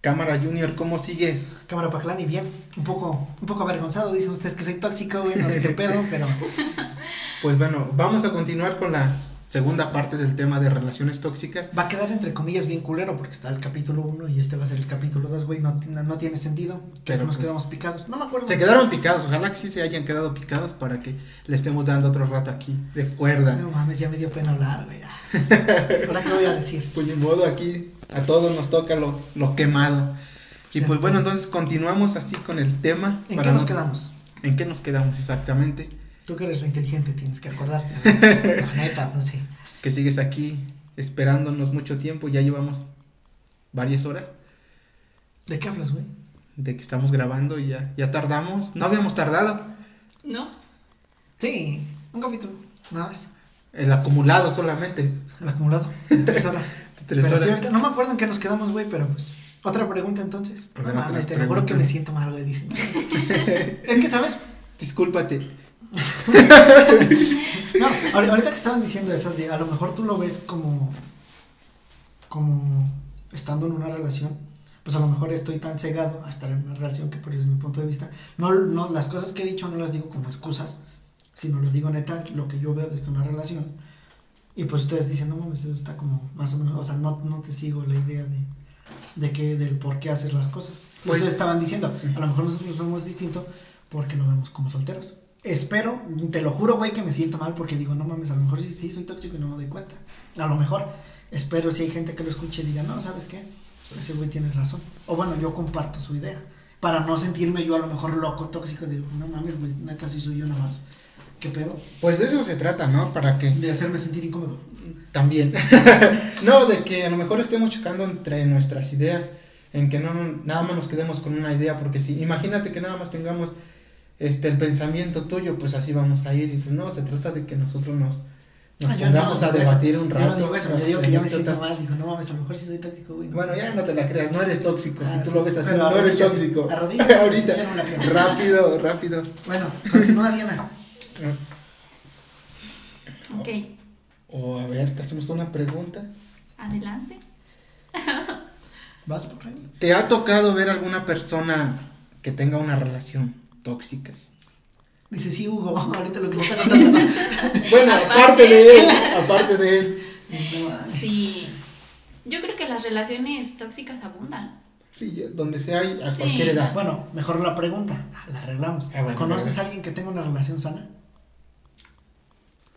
Cámara Junior, ¿cómo sigues? Cámara Paclani, bien. Un poco, un poco avergonzado, dicen ustedes que soy tóxico, güey, no sé qué pedo, pero... Pues bueno, vamos a continuar con la segunda parte del tema de relaciones tóxicas. Va a quedar entre comillas bien culero porque está el capítulo 1 y este va a ser el capítulo 2, güey. No, no, no tiene sentido. Que Pero nos pues, quedamos picados. No me acuerdo. Se quedaron picados, ojalá que sí se hayan quedado picados para que le estemos dando otro rato aquí de cuerda. No mames, ya me dio pena hablar, güey. Ahora qué voy a decir. Pues de modo aquí a todos nos toca lo, lo quemado. Y Sí. pues bueno, entonces continuamos así con el tema. ¿En para qué nos no- quedamos? ¿En qué nos quedamos exactamente? Tú que eres re inteligente tienes que acordarte. La neta, no sé. Que sigues aquí esperándonos mucho tiempo, ya llevamos varias horas ¿De qué hablas, güey? de que estamos grabando y ya, ya tardamos. No habíamos tardado, ¿No? Sí, un capítulo, nada más. el acumulado solamente. El acumulado. Tres horas. Tres Pero sí, horas. ahorita- no me acuerdo en qué nos quedamos, güey, pero pues. Otra pregunta entonces. No mames, te lo juro que me siento mal, güey, dicen. es que, ¿sabes? Discúlpate. No, ahor- ahorita que estaban diciendo eso, a lo mejor tú lo ves como. como estando en una relación. Pues a lo mejor estoy tan cegado a estar en una relación que por eso es mi punto de vista. No, no, las cosas que he dicho no las digo como excusas, sino lo digo neta, lo que yo veo desde una relación. Y pues ustedes dicen, no mames, eso está como más o menos, o sea, no, no te sigo la idea de, de que, del por qué haces las cosas. Pues- ustedes estaban diciendo, a lo mejor nosotros lo vemos distinto porque lo vemos como solteros. Espero, te lo juro, güey, que me siento mal porque digo, no mames, a lo mejor sí, sí soy tóxico y no me doy cuenta. A lo mejor. Espero si hay gente que lo escuche y diga, no, ¿sabes qué? Ese güey tiene razón. O bueno, yo comparto su idea. Para no sentirme yo a lo mejor loco, tóxico, digo, no mames, güey, neta, sí soy yo nomás. ¿Qué pedo? Pues de eso se trata, ¿no? Para que De hacerme sentir incómodo. también. no, de que a lo mejor estemos chocando entre nuestras ideas, en que no no- nada más nos quedemos con una idea, porque si imagínate que nada más tengamos este el pensamiento tuyo, pues así vamos a ir y pues no, se trata de que nosotros nos nos Ah, pongamos no, a debatir eso. un Yo rato. no digo eso, yo digo que ya me siento anécdotas. mal. Digo, no mames, a lo mejor sí soy tóxico, güey. Bueno, ya no te la creas, no eres tóxico, Ah, si tú sí, lo ves así, pero no eres tóxico. arrodilla, Ahorita, no rápido, rápido. Bueno, continúa, Diana. Ok, O a ver, te hacemos una pregunta. adelante. ¿Vas por ahí? ¿Te ha tocado ver alguna persona que tenga una relación tóxica? Dice, sí, Hugo, ahorita lo que me está contando. Bueno, Aparte. aparte de él, aparte de él. No. Sí. Yo creo que las relaciones tóxicas abundan. Sí, donde sea y a Sí. cualquier edad. Bueno, mejor la pregunta, la arreglamos. Ah, bueno, ¿Conoces bueno. a alguien que tenga una relación sana?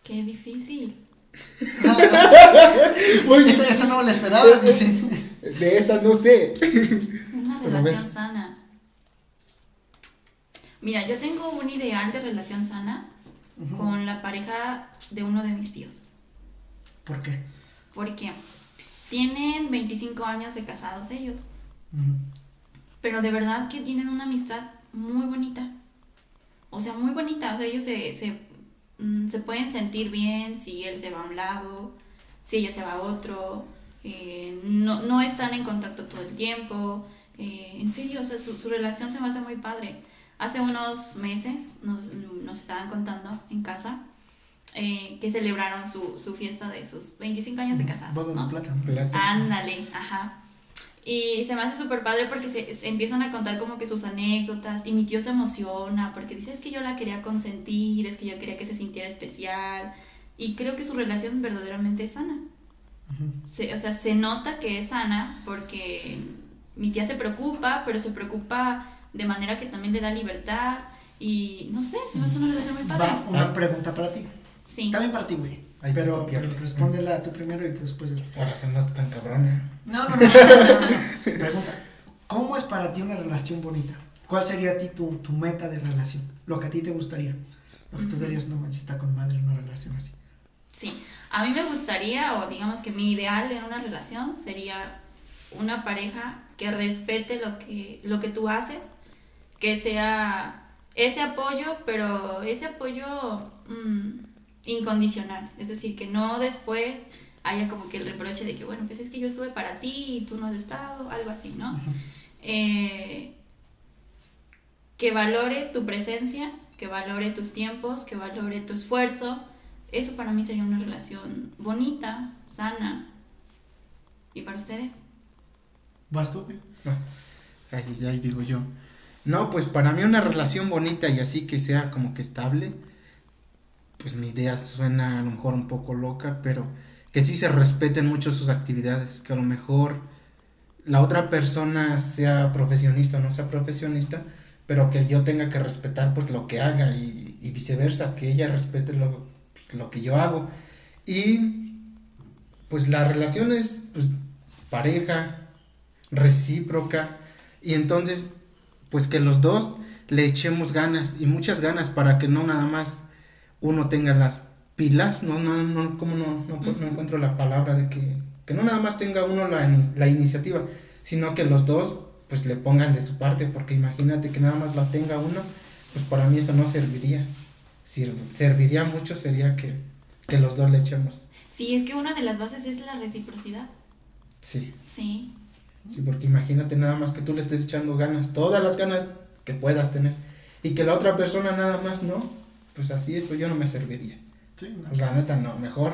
Qué difícil. Muy esta, esta no me la esperaba. dice. De esa no sé. Una relación sana. Mira, yo tengo un ideal de relación sana con la pareja de uno de mis tíos. ¿Por qué? Porque tienen 25 años de casados ellos. Pero de verdad que tienen una amistad muy bonita. O sea, muy bonita. O sea, ellos se, se, mm, se pueden sentir bien si él se va a un lado, si ella se va a otro. eh, no, no están en contacto todo el tiempo. eh, en serio, o sea, su, su relación se me hace muy padre. Hace unos meses nos, nos estaban contando en casa eh, que celebraron su, su fiesta de sus 25 años de casados. Boda de ¿no? plata. Plata. Ándale, ajá. Y se me hace súper padre porque se, se empiezan a contar como que sus anécdotas y mi tío se emociona porque dice es que yo la quería consentir, es que yo quería que se sintiera especial y creo que su relación verdaderamente es sana. Se- o sea, se nota que es sana porque mi tía se preocupa, pero se preocupa de manera que también le da libertad y no sé, se me hace una relación muy padre. Va una pregunta para ti. Sí. También para ti, güey. Ahí Pero respóndela tú primero y después el... Ahora que no está tan cabrona. No, no, no, no, no, no. Pregunta. ¿Cómo es para ti una relación bonita? ¿Cuál sería a ti tu, tu meta de relación? Lo que a ti te gustaría. Lo que tú dirías, no manches, está con madre una relación así. Sí, a mí me gustaría, o digamos que mi ideal en una relación sería una pareja que respete lo que, lo que tú haces, que sea ese apoyo, pero ese apoyo mm, incondicional, es decir, que no después haya como que el reproche de que, bueno, pues es que yo estuve para ti y tú no has estado, algo así, ¿no? Eh, que valore tu presencia, que valore tus tiempos, que valore tu esfuerzo. Eso para mí sería una relación bonita, sana. ¿Y para ustedes? ¿Vas tú? No, ahí, ahí digo yo. No, pues para mí una relación bonita y así que sea como que estable, pues mi idea suena a lo mejor un poco loca, pero que sí se respeten mucho sus actividades, que a lo mejor la otra persona sea profesionista o no sea profesionista, pero que yo tenga que respetar pues lo que haga y, y viceversa, que ella respete lo, lo que yo hago. Y pues la relación es pues pareja, recíproca, y entonces pues que los dos le echemos ganas y muchas ganas para que no nada más uno tenga las pilas, no, no, no, como no, no, no encuentro la palabra de que, que no nada más tenga uno la, la iniciativa, sino que los dos pues le pongan de su parte, porque imagínate que nada más la tenga uno, pues para mí eso no serviría. Sir- serviría mucho sería que, que los dos le echemos. Sí, es que una de las bases es la reciprocidad. Sí, Sí. Sí, porque imagínate nada más que tú le estés echando ganas, todas las ganas que puedas tener, y que la otra persona nada más no, pues así eso yo no me serviría. Sí, no. Pues la neta no, mejor.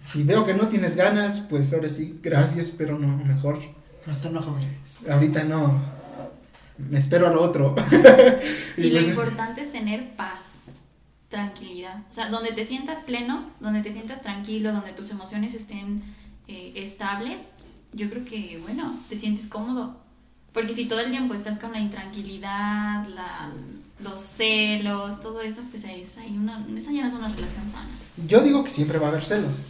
Si veo que no tienes ganas, pues ahora sí, gracias, pero no, mejor. Hasta no, joven. Ahorita no. Me espero a lo otro. Y lo pues, importante es tener paz, tranquilidad. O sea, donde te sientas pleno, donde te sientas tranquilo, donde tus emociones estén eh, estables, yo creo que, bueno, te sientes cómodo. Porque si todo el tiempo estás con la intranquilidad, la, los celos, todo eso, pues es ahí una, esa ya no es una relación sana. Yo digo que siempre va a haber celos.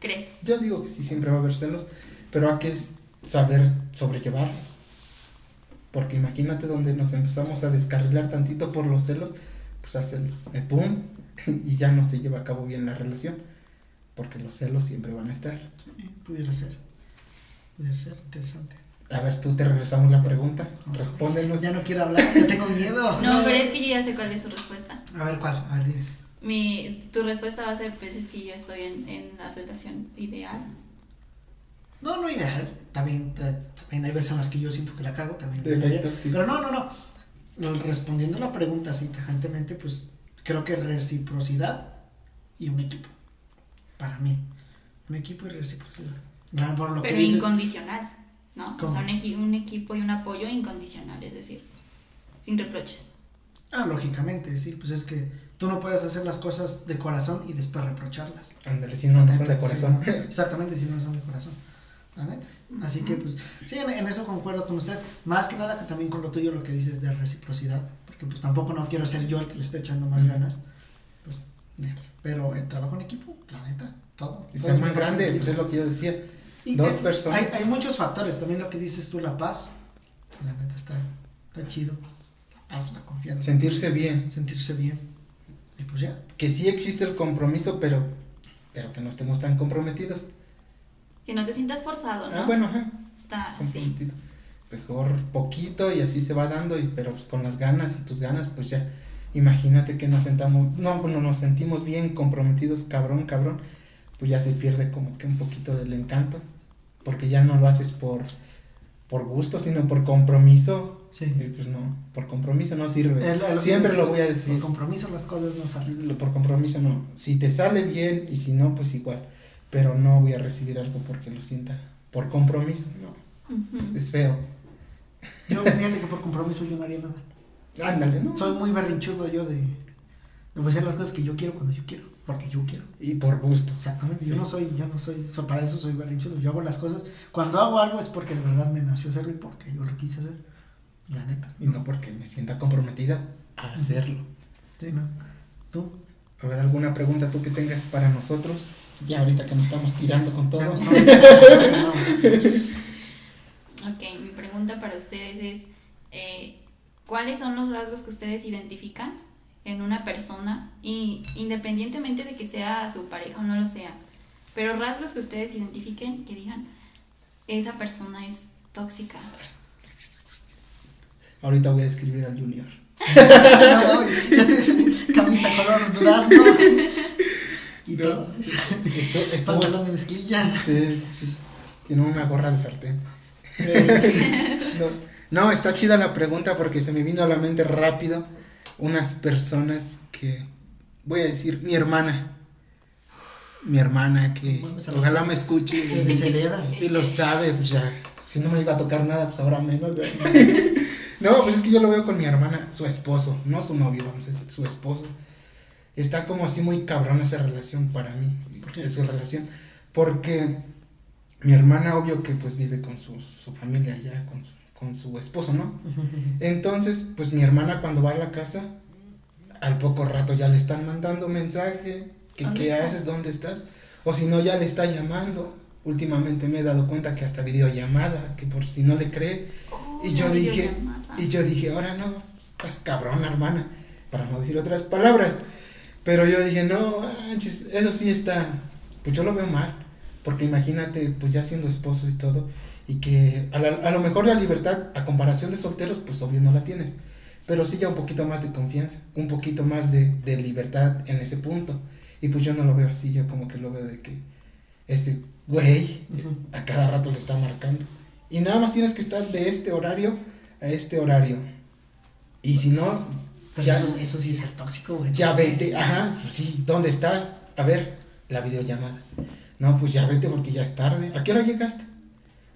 ¿Crees? Yo digo que sí, siempre va a haber celos. Pero hay que saber sobrellevarlos. Porque imagínate donde nos empezamos a descarrilar tantito por los celos, pues hace el, el pum y ya no se lleva a cabo bien la relación. Porque los celos siempre van a estar. Sí, pudiera ser. Pudiera ser interesante. A ver, tú te regresamos la pregunta. Respóndenos. Ya no quiero hablar, ya tengo miedo. No, pero es que yo ya sé cuál es su respuesta. A ver, ¿cuál? A ver, dime. Mi, tu respuesta va a ser, pues es que yo estoy en, en la relación ideal. No, no ideal. También, eh, también hay veces en las que yo siento que la cago, también. Sí. Pero no, no, no. No, Respondiendo a la pregunta así tajantemente, pues creo que reciprocidad y un equipo. Para mí. Un equipo y reciprocidad. Ya por lo Pero que dices- incondicional, ¿no? ¿Cómo? O sea, un, equi- un equipo y un apoyo incondicional, es decir, sin reproches. Ah, lógicamente, sí. Pues es que tú no puedes hacer las cosas de corazón y después reprocharlas. Ándale, si no, no son de Sí, corazón. no, exactamente, si no son de corazón. La neta. Así que, pues, sí, en, en eso concuerdo con ustedes. Más que nada que también con lo tuyo, lo que dices de reciprocidad. Porque, pues, tampoco no quiero ser yo el que le esté echando más ganas. Pues, pero el trabajo en equipo, la neta, todo. Y todo ser es más mejor grande, pues es lo que yo decía. Y dos personas. Hay, hay muchos factores. También lo que dices tú, la paz. La neta está, está chido. La paz, la confianza. Sentirse bien. Sentirse bien. Y pues ya. Que sí existe el compromiso, pero, pero que no estemos tan comprometidos. Que no te sientas forzado, ¿no? Ah, bueno, ajá. Está, sí. comprometido. Mejor poquito y así se va dando, y, pero pues con las ganas y tus ganas, pues ya. Imagínate que nos sentamos, no, bueno, nos sentimos bien comprometidos, cabrón, cabrón, pues ya se pierde como que un poquito del encanto, porque ya no lo haces por, por gusto, sino por compromiso, Sí. y pues no, por compromiso no sirve. Siempre lo voy a Por decir. compromiso las cosas no salen. Por compromiso no. Si te sale bien y si no, pues igual. Pero no voy a recibir algo porque lo sienta. Por compromiso, no. Es feo. Yo, fíjate que por compromiso yo no haría nada. Ándale, ¿no? Soy muy berrinchudo yo de, de hacer las cosas que yo quiero cuando yo quiero, porque yo quiero. Y por gusto. Exactamente, Sí. yo no soy, yo no soy, so- para eso soy berrinchudo. Yo hago las cosas, cuando hago algo es porque de verdad me nació hacerlo y porque yo lo quise hacer. La neta. Y no porque me sienta comprometida a hacerlo. Sí, no. ¿Tú? A ver, ¿alguna pregunta tú que tengas para nosotros? Ya ahorita que nos estamos tirando con todo. Ya no estamos- no. Ok, mi pregunta para ustedes es, eh, ¿cuáles son los rasgos que ustedes identifican en una persona, y independientemente de que sea su pareja o no lo sea, pero rasgos que ustedes identifiquen que digan, esa persona es tóxica? Ahorita voy a escribir al Junior. No, camisa color durazno y No. todo. Esto, esto, Pantalón de mezclilla. Sí, sí. Tiene una gorra de sartén. no, no, está chida la pregunta porque se me vino a la mente rápido unas personas que, voy a decir, mi hermana. mi hermana que ojalá me escuche y, y lo sabe, pues ya, si no me iba a tocar nada, pues ahora menos. no, pues es que yo lo veo con mi hermana, su esposo, no su novio, vamos a decir, su esposo. Está como así muy cabrón esa relación para mí, ¿Por qué? es su relación, porque mi hermana obvio que pues vive con su, su familia ya, con su, con su esposo, ¿no? Entonces, pues mi hermana cuando va a la casa, al poco rato ya le están mandando mensaje, que ¿Dónde qué haces, dónde estás, o si no ya le está llamando. Últimamente me he dado cuenta que hasta videollamada, que por si no le cree. Oh, Y yo la dije, y yo dije, ahora no, estás cabrona, hermana, para no decir otras palabras. Pero yo dije, no, eso sí está, pues yo lo veo mal, porque imagínate, pues ya siendo esposos y todo, y que a, la- a lo mejor la libertad, a comparación de solteros, pues obvio no la tienes, pero sí ya un poquito más de confianza, un poquito más de, de libertad en ese punto. Y pues yo no lo veo así, yo como que lo veo de que ese güey a cada rato le está marcando. Y nada más tienes que estar de este horario a este horario. Y si no, Pero ya, eso, eso sí es ser tóxico, güey. ya vete, ajá, pues sí, ¿dónde estás? A ver, la videollamada. No, pues ya vete porque ya es tarde. ¿A qué hora llegaste?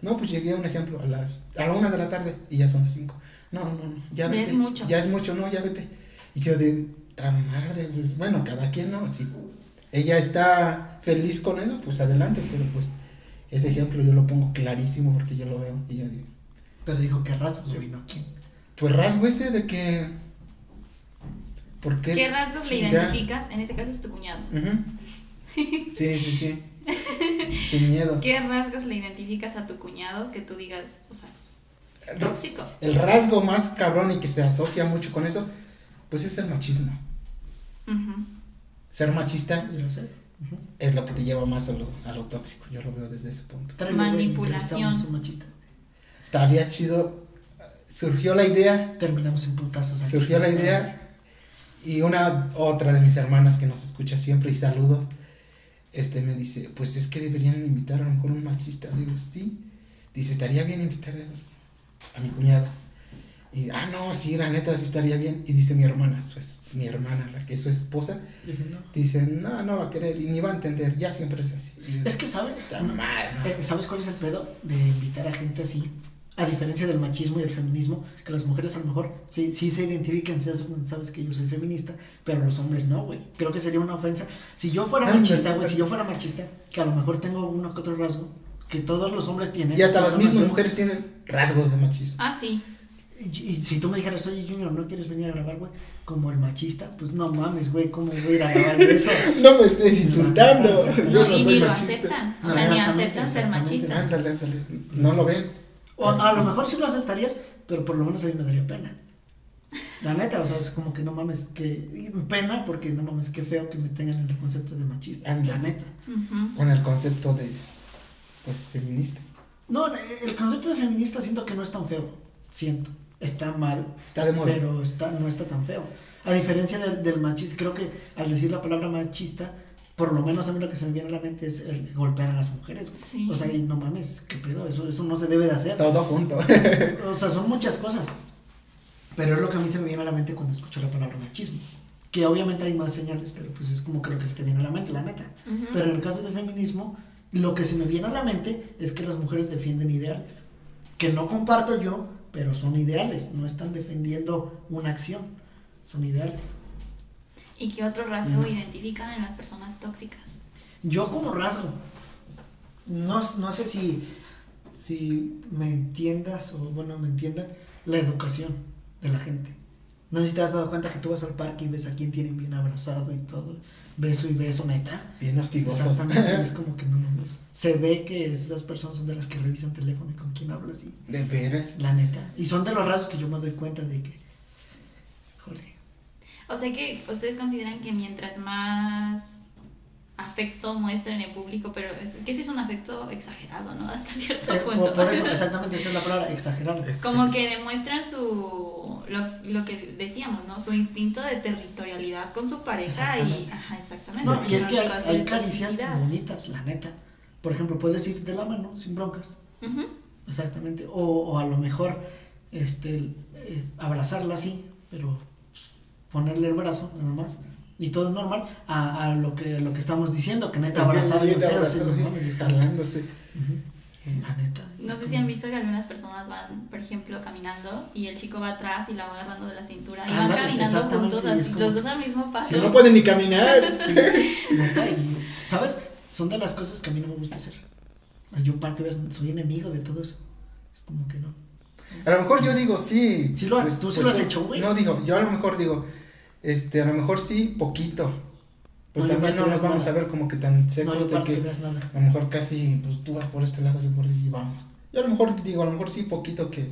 No, pues llegué, un ejemplo, a las a la una de la tarde y ya son las cinco. No, no, no, ya Ya vete. es mucho. Ya es mucho, no, ya vete. Y yo de, ta madre, pues, bueno, cada quien, ¿no? Si ella está feliz con eso, pues adelante, pero pues ese ejemplo yo lo pongo clarísimo porque yo lo veo y yo digo, Pero dijo que rasgos, güey, no quién. pues rasgo ese de que... ¿Por qué? ¿Qué rasgos le Ya. identificas? En este caso es tu cuñado. Ujú. Sí, sí, sí. Sin miedo. ¿Qué rasgos le identificas a tu cuñado que tú digas, o sea, es tóxico? El rasgo más cabrón y que se asocia mucho con eso, pues es el machismo. Ser machista lo sé. Es lo que te lleva más a lo, a lo tóxico. Yo lo veo desde ese punto. Manipulación. machista. Estaría chido. Surgió la idea, Terminamos en putazos. aquí. surgió la idea y una otra de mis hermanas que nos escucha siempre y saludos, este me dice, pues es que deberían invitar a lo mejor un machista. Digo, sí. Dice, estaría bien invitar a mi cuñada. Y, ah, no, sí, la neta, sí estaría bien. Y dice mi hermana, su es, mi hermana, la que es su esposa, Dicen, no. dice, no, no va a querer y ni va a entender, ya siempre es así. Y Es que, ¿sabes? "Puta madre, ¿no?". Eh, ¿Sabes cuál es el pedo de invitar a gente así? A diferencia del machismo y el feminismo, que las mujeres a lo mejor sí, sí se identifican, sabes que yo soy feminista, pero los hombres no, güey. Creo que sería una ofensa. Si yo fuera machista, güey, si yo fuera machista, que a lo mejor tengo uno que otro rasgo, que todos los hombres tienen. Y hasta las mismas mujeres tienen rasgos de machismo. Ah, sí. Y, y si tú me dijeras, oye Junior, ¿no quieres venir a grabar, güey? Como el machista, pues no mames, güey, ¿cómo voy a ir a grabar eso? No me estés insultando. No, Yo No, y soy ni lo machista. aceptan. O sea, ni aceptan ser machistas. Ándale, ándale. No lo ven. O a lo mejor sí lo aceptarías, pero por lo menos a mí me daría pena. La neta, o sea, es como que no mames, que pena porque no mames, qué feo que me tengan en el concepto de machista. La neta. Ujú. Con el concepto de, pues, feminista. No, el concepto de feminista siento que no es tan feo. Siento. Está mal, Está de moda. pero está, no está tan feo. A diferencia del, del machista, creo que al decir la palabra machista, por lo menos a mí lo que se me viene a la mente es el golpear a las mujeres. Sí. O sea, y no mames, qué pedo, eso, eso no se debe de hacer. Todo junto. O sea, son muchas cosas. Pero es lo que a mí se me viene a la mente cuando escucho la palabra machismo. Que obviamente hay más señales, pero pues es como creo que se te viene a la mente, la neta. Ujú. Pero en el caso de feminismo, lo que se me viene a la mente es que las mujeres defienden ideales. Que no comparto yo, pero son ideales. No están defendiendo una acción. Son ideales. ¿Y qué otro rasgo Mm. identifican en las personas tóxicas? Yo como rasgo, no, no sé si, si me entiendas o bueno, me entiendan, la educación de la gente. No sé si te has dado cuenta que tú vas al parque y ves a quién tienen bien abrazado y todo, beso y beso, neta. Bien hostigosos. Exactamente, es como que no mames. Se ve que esas personas son de las que revisan teléfono y con quién hablas y De veras. la neta. Y son de los rasgos que yo me doy cuenta de que, O sea que ustedes consideran que mientras más afecto muestren en público, pero es, que sí es un afecto exagerado, ¿no? Hasta cierto Eh, punto. por, por eso, exactamente, esa es la palabra, exagerado. Como que demuestran su lo, lo que decíamos, ¿no? Su instinto de territorialidad con su pareja y Exactamente. ajá, exactamente. No, y es que hay, hay caricias bonitas, la neta. Por ejemplo, puedes ir de la mano sin broncas, Ujú. exactamente. O, o a lo mejor este, eh, abrazarla así, pero ponerle el brazo nada más y todo es normal, a, a lo que lo que estamos diciendo, que neta abrazar bien feo, así, no jalándose. La neta. No sé si han visto que algunas personas van, por ejemplo, caminando y el chico va atrás y la va agarrando de la cintura y van Ándale, caminando juntos, así, como- los dos al mismo paso. Si no pueden ni caminar. ¿Sabes? Son de las cosas que a mí no me gusta hacer. Yo, para que veas, soy enemigo de todo eso. Es como que no. A lo mejor yo digo sí. Sí lo has- tú sí lo has hecho, güey. No digo, yo a lo mejor digo, este, a lo mejor sí, poquito. Pues No, también no nos vamos nada. a ver como que tan No, secos yo de que que nada. a lo mejor casi, pues tú vas por este lado, yo por ahí y vamos. Yo a lo mejor digo, a lo mejor sí, poquito que,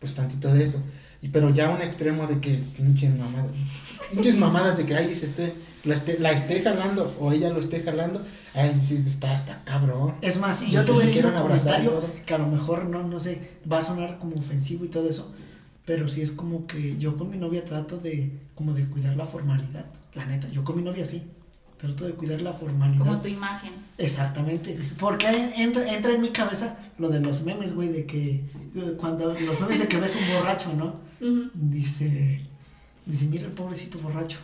pues tantito de eso. Y, pero ya un extremo de que pinches mamadas. Pinches mamadas de que ahí se esté, la esté, la esté jalando o ella lo esté jalando. Ahí sí está hasta cabrón. Es más, Sí. yo te voy a decir un comentario que a lo mejor no, no sé, va a sonar como ofensivo y todo eso, pero sí es como que yo con mi novia trato de, como de cuidar la formalidad, la neta, yo con mi novia sí, trato de cuidar la formalidad. Como tu imagen. Exactamente, porque entra, entra en mi cabeza lo de los memes, güey, de que eh, cuando los memes de que ves un borracho, ¿no? Dice, dice, mira el pobrecito borracho.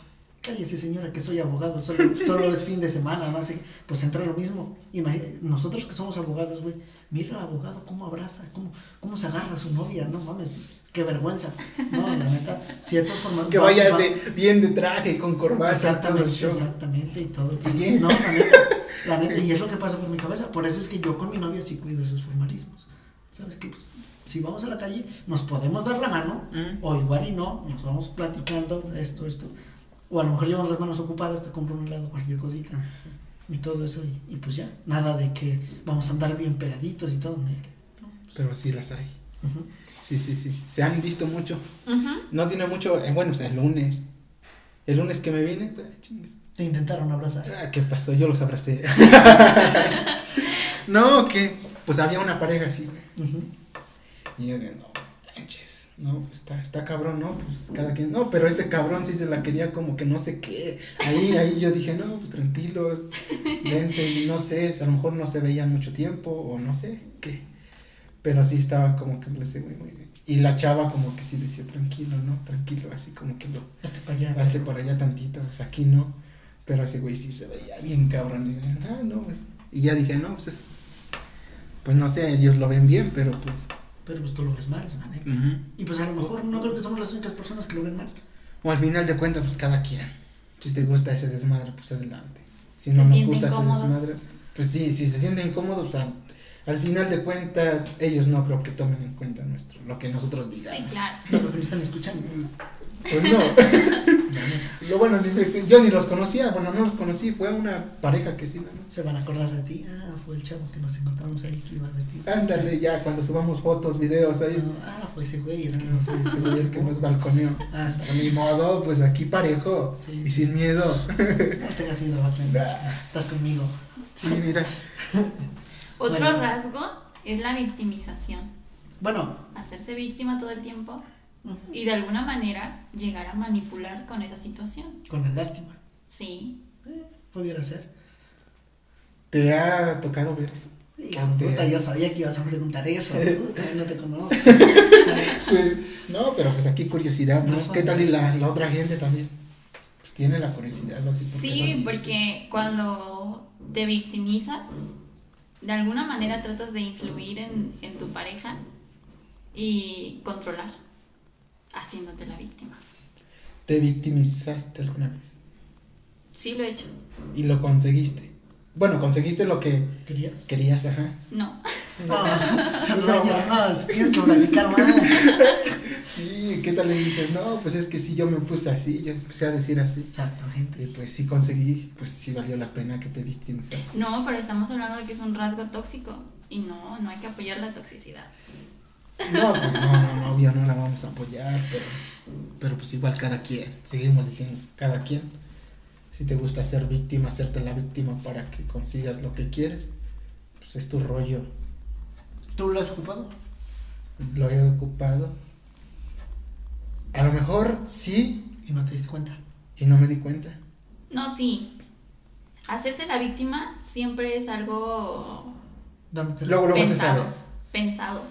Cállese señora, que soy abogado, solo, solo es fin de semana, no sé. Pues entra lo mismo. Imagina- nosotros que somos abogados, güey, mira al abogado cómo abraza, cómo, cómo se agarra a su novia, no mames, pues, qué vergüenza. No, la neta, ciertos formatos. Que va- vaya va- de, bien de traje, con corbata, todo Exactamente, show. exactamente, y todo. Y bien. No, la neta, la neta, y es lo que pasa por mi cabeza. Por eso es que yo con mi novia sí cuido esos formalismos. ¿Sabes qué? Si vamos a la calle, nos podemos dar la mano, Mm. o igual y no, nos vamos platicando esto, esto. O a lo mejor llevamos las manos ocupadas, te compro un helado, cualquier cosita, y todo eso, y, y pues ya. Nada de que vamos a andar bien pegaditos y todo. nel. Pero sí las hay. Sí, sí, sí. Se han visto mucho. No tiene mucho, eh, bueno, o sea, el lunes. El lunes que me vine, pues, chingues. Te intentaron abrazar. Ah, ¿Qué pasó? Yo los abracé. no, que pues había una pareja así, güey. Ujú. Y yo de, no, manches, no, pues está, está cabrón, ¿no? Pues cada quien, no, pero ese cabrón sí se la quería como que no sé qué. Ahí, ahí yo dije, no, pues tranquilos, dense, no sé, a lo mejor no se veían mucho tiempo o no sé qué. Pero sí estaba como que le sé muy, muy bien. Y la chava como que sí decía, tranquilo, ¿no? Tranquilo, así como que lo, Hazte para allá. hazte por allá tantito, pues aquí no. Pero ese güey sí se veía bien cabrón. Y dije, ah, no, pues. Y ya dije, no, pues es. Pues no sé, ellos lo ven bien, pero pues. Pero pues tú lo ves mal, la neta. Y pues a lo mejor no creo que somos las únicas personas que lo ven mal. O al final de cuentas, pues cada quien. Si te gusta ese desmadre, pues adelante. Si Se no nos gusta ese desmadre, pues sí, si se sienten cómodos, o sea, al final de cuentas, ellos no creo que tomen en cuenta nuestro, lo que nosotros digamos. Sí, claro. No, porque me están escuchando. Pues, no. Lo bueno, ni les- yo ni los conocía, bueno, no los conocí, fue una pareja que sí, más. Se van a acordar de ti. Ah, fue el chavo que nos encontramos ahí que iba vestido. Ándale, ya cuando subamos fotos, videos ahí. No, ah, fue ese güey. El que No, sí, ese güey el que nos balconeó. Ah, Ni modo, pues aquí parejo Sí, y sin miedo. no tengas miedo, Batman. Nah. Estás conmigo. Sí, mira. Otro Bueno. rasgo es la victimización. Bueno, Hacerse víctima todo el tiempo y de alguna manera llegar a manipular con esa situación. con la lástima. Sí. Eh, pudiera ser. ¿Te ha tocado ver eso? Puta, yo sabía que ibas a preguntar eso. Puta, no te conozco. Pues, no, pero pues aquí curiosidad, ¿no? No ¿Qué tal y la, eso. la otra gente también? Pues tiene la curiosidad, así porque Sí, porque cuando te victimizas, de alguna manera tratas de influir en, en tu pareja y controlar, haciéndote la víctima. ¿Te victimizaste alguna vez? Sí lo he hecho. Y lo conseguiste. Bueno, conseguiste lo que ¿Querías? querías, ajá. No. No, no, tienes que platicar más. Sí, ¿qué tal le dices? No, pues es que sí, yo me puse así, yo empecé a decir así. Exactamente. Y pues sí conseguí, pues sí valió la pena que te victimizaste. No, pero estamos hablando de que es un rasgo tóxico y no, no hay que apoyar la toxicidad. No, pues no, no, no, obvio no la vamos a apoyar, pero, pero pues igual cada quien, seguimos diciendo cada quien. Si te gusta ser víctima, hacerte la víctima para que consigas lo que quieres, pues es tu rollo. ¿Tú lo has ocupado? Lo he ocupado. A lo mejor sí Y no te diste cuenta. y no me di cuenta. No, sí. Hacerse la víctima siempre es algo Luego, luego se sabe. Pensado.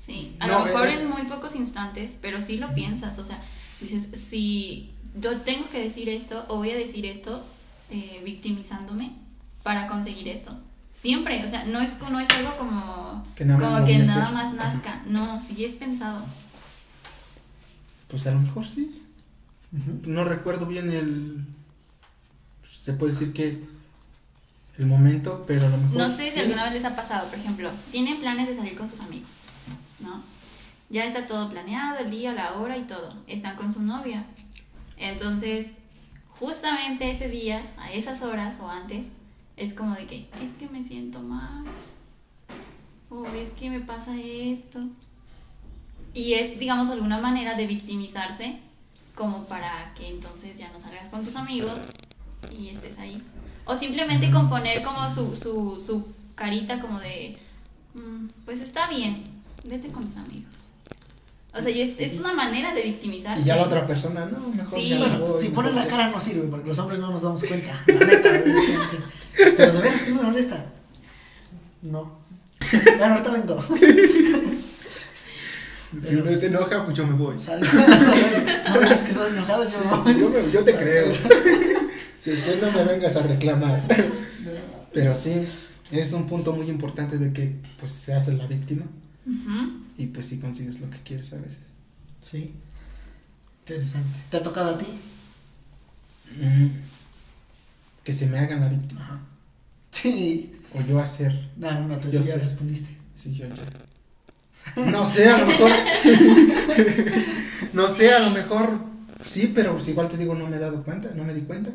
Sí, a No, lo mejor eh, en muy pocos instantes, pero sí lo piensas. O sea, dices, si yo tengo que decir esto o voy a decir esto eh, victimizándome para conseguir esto. Siempre, o sea, no es, no es algo como Que nada más como lo que nada más nazca. No, sí es pensado. Pues a lo mejor sí. No recuerdo bien el. Se puede decir que. El momento, pero a lo mejor. No sé si alguna vez les ha pasado, por ejemplo, tienen planes de salir con sus amigos, ¿no? Ya está todo planeado, el día, la hora y todo. Están con su novia. Entonces, justamente ese día, a esas horas o antes, es como de que es que me siento mal. O es que me pasa esto. Y es, digamos, alguna manera de victimizarse como para que entonces ya no salgas con tus amigos y estés ahí. O simplemente Mm, con poner como su, su, su carita como de, "Mm, pues está bien, vete con tus amigos. O sea, y es, es una manera de victimizarse. Y ya la otra persona, no, mejor Sí. ya me Bueno, voy, si me ponen la voy. cara no sirve, porque los hombres no nos damos cuenta. La neta. es Pero de veras, ¿qué me molesta? No. Bueno, ahorita vengo. Si no te enoja, pues yo me voy. Sal- No digas que estás enojado, yo no. Yo, me- yo te creo. Después no me vengas a reclamar. Pero sí, es un punto muy importante de que pues se hace la víctima Y pues sí consigues lo que quieres a veces. Sí. Interesante. ¿Te ha tocado a ti? Que se me hagan la víctima. Ajá. Sí. O yo hacer. No, no, no, tú Yo sí ya sé. respondiste. Sí, yo ya. No sé, a lo mejor. no sé, a lo mejor. Sí, pero pues igual te digo, no me he dado cuenta, no me di cuenta.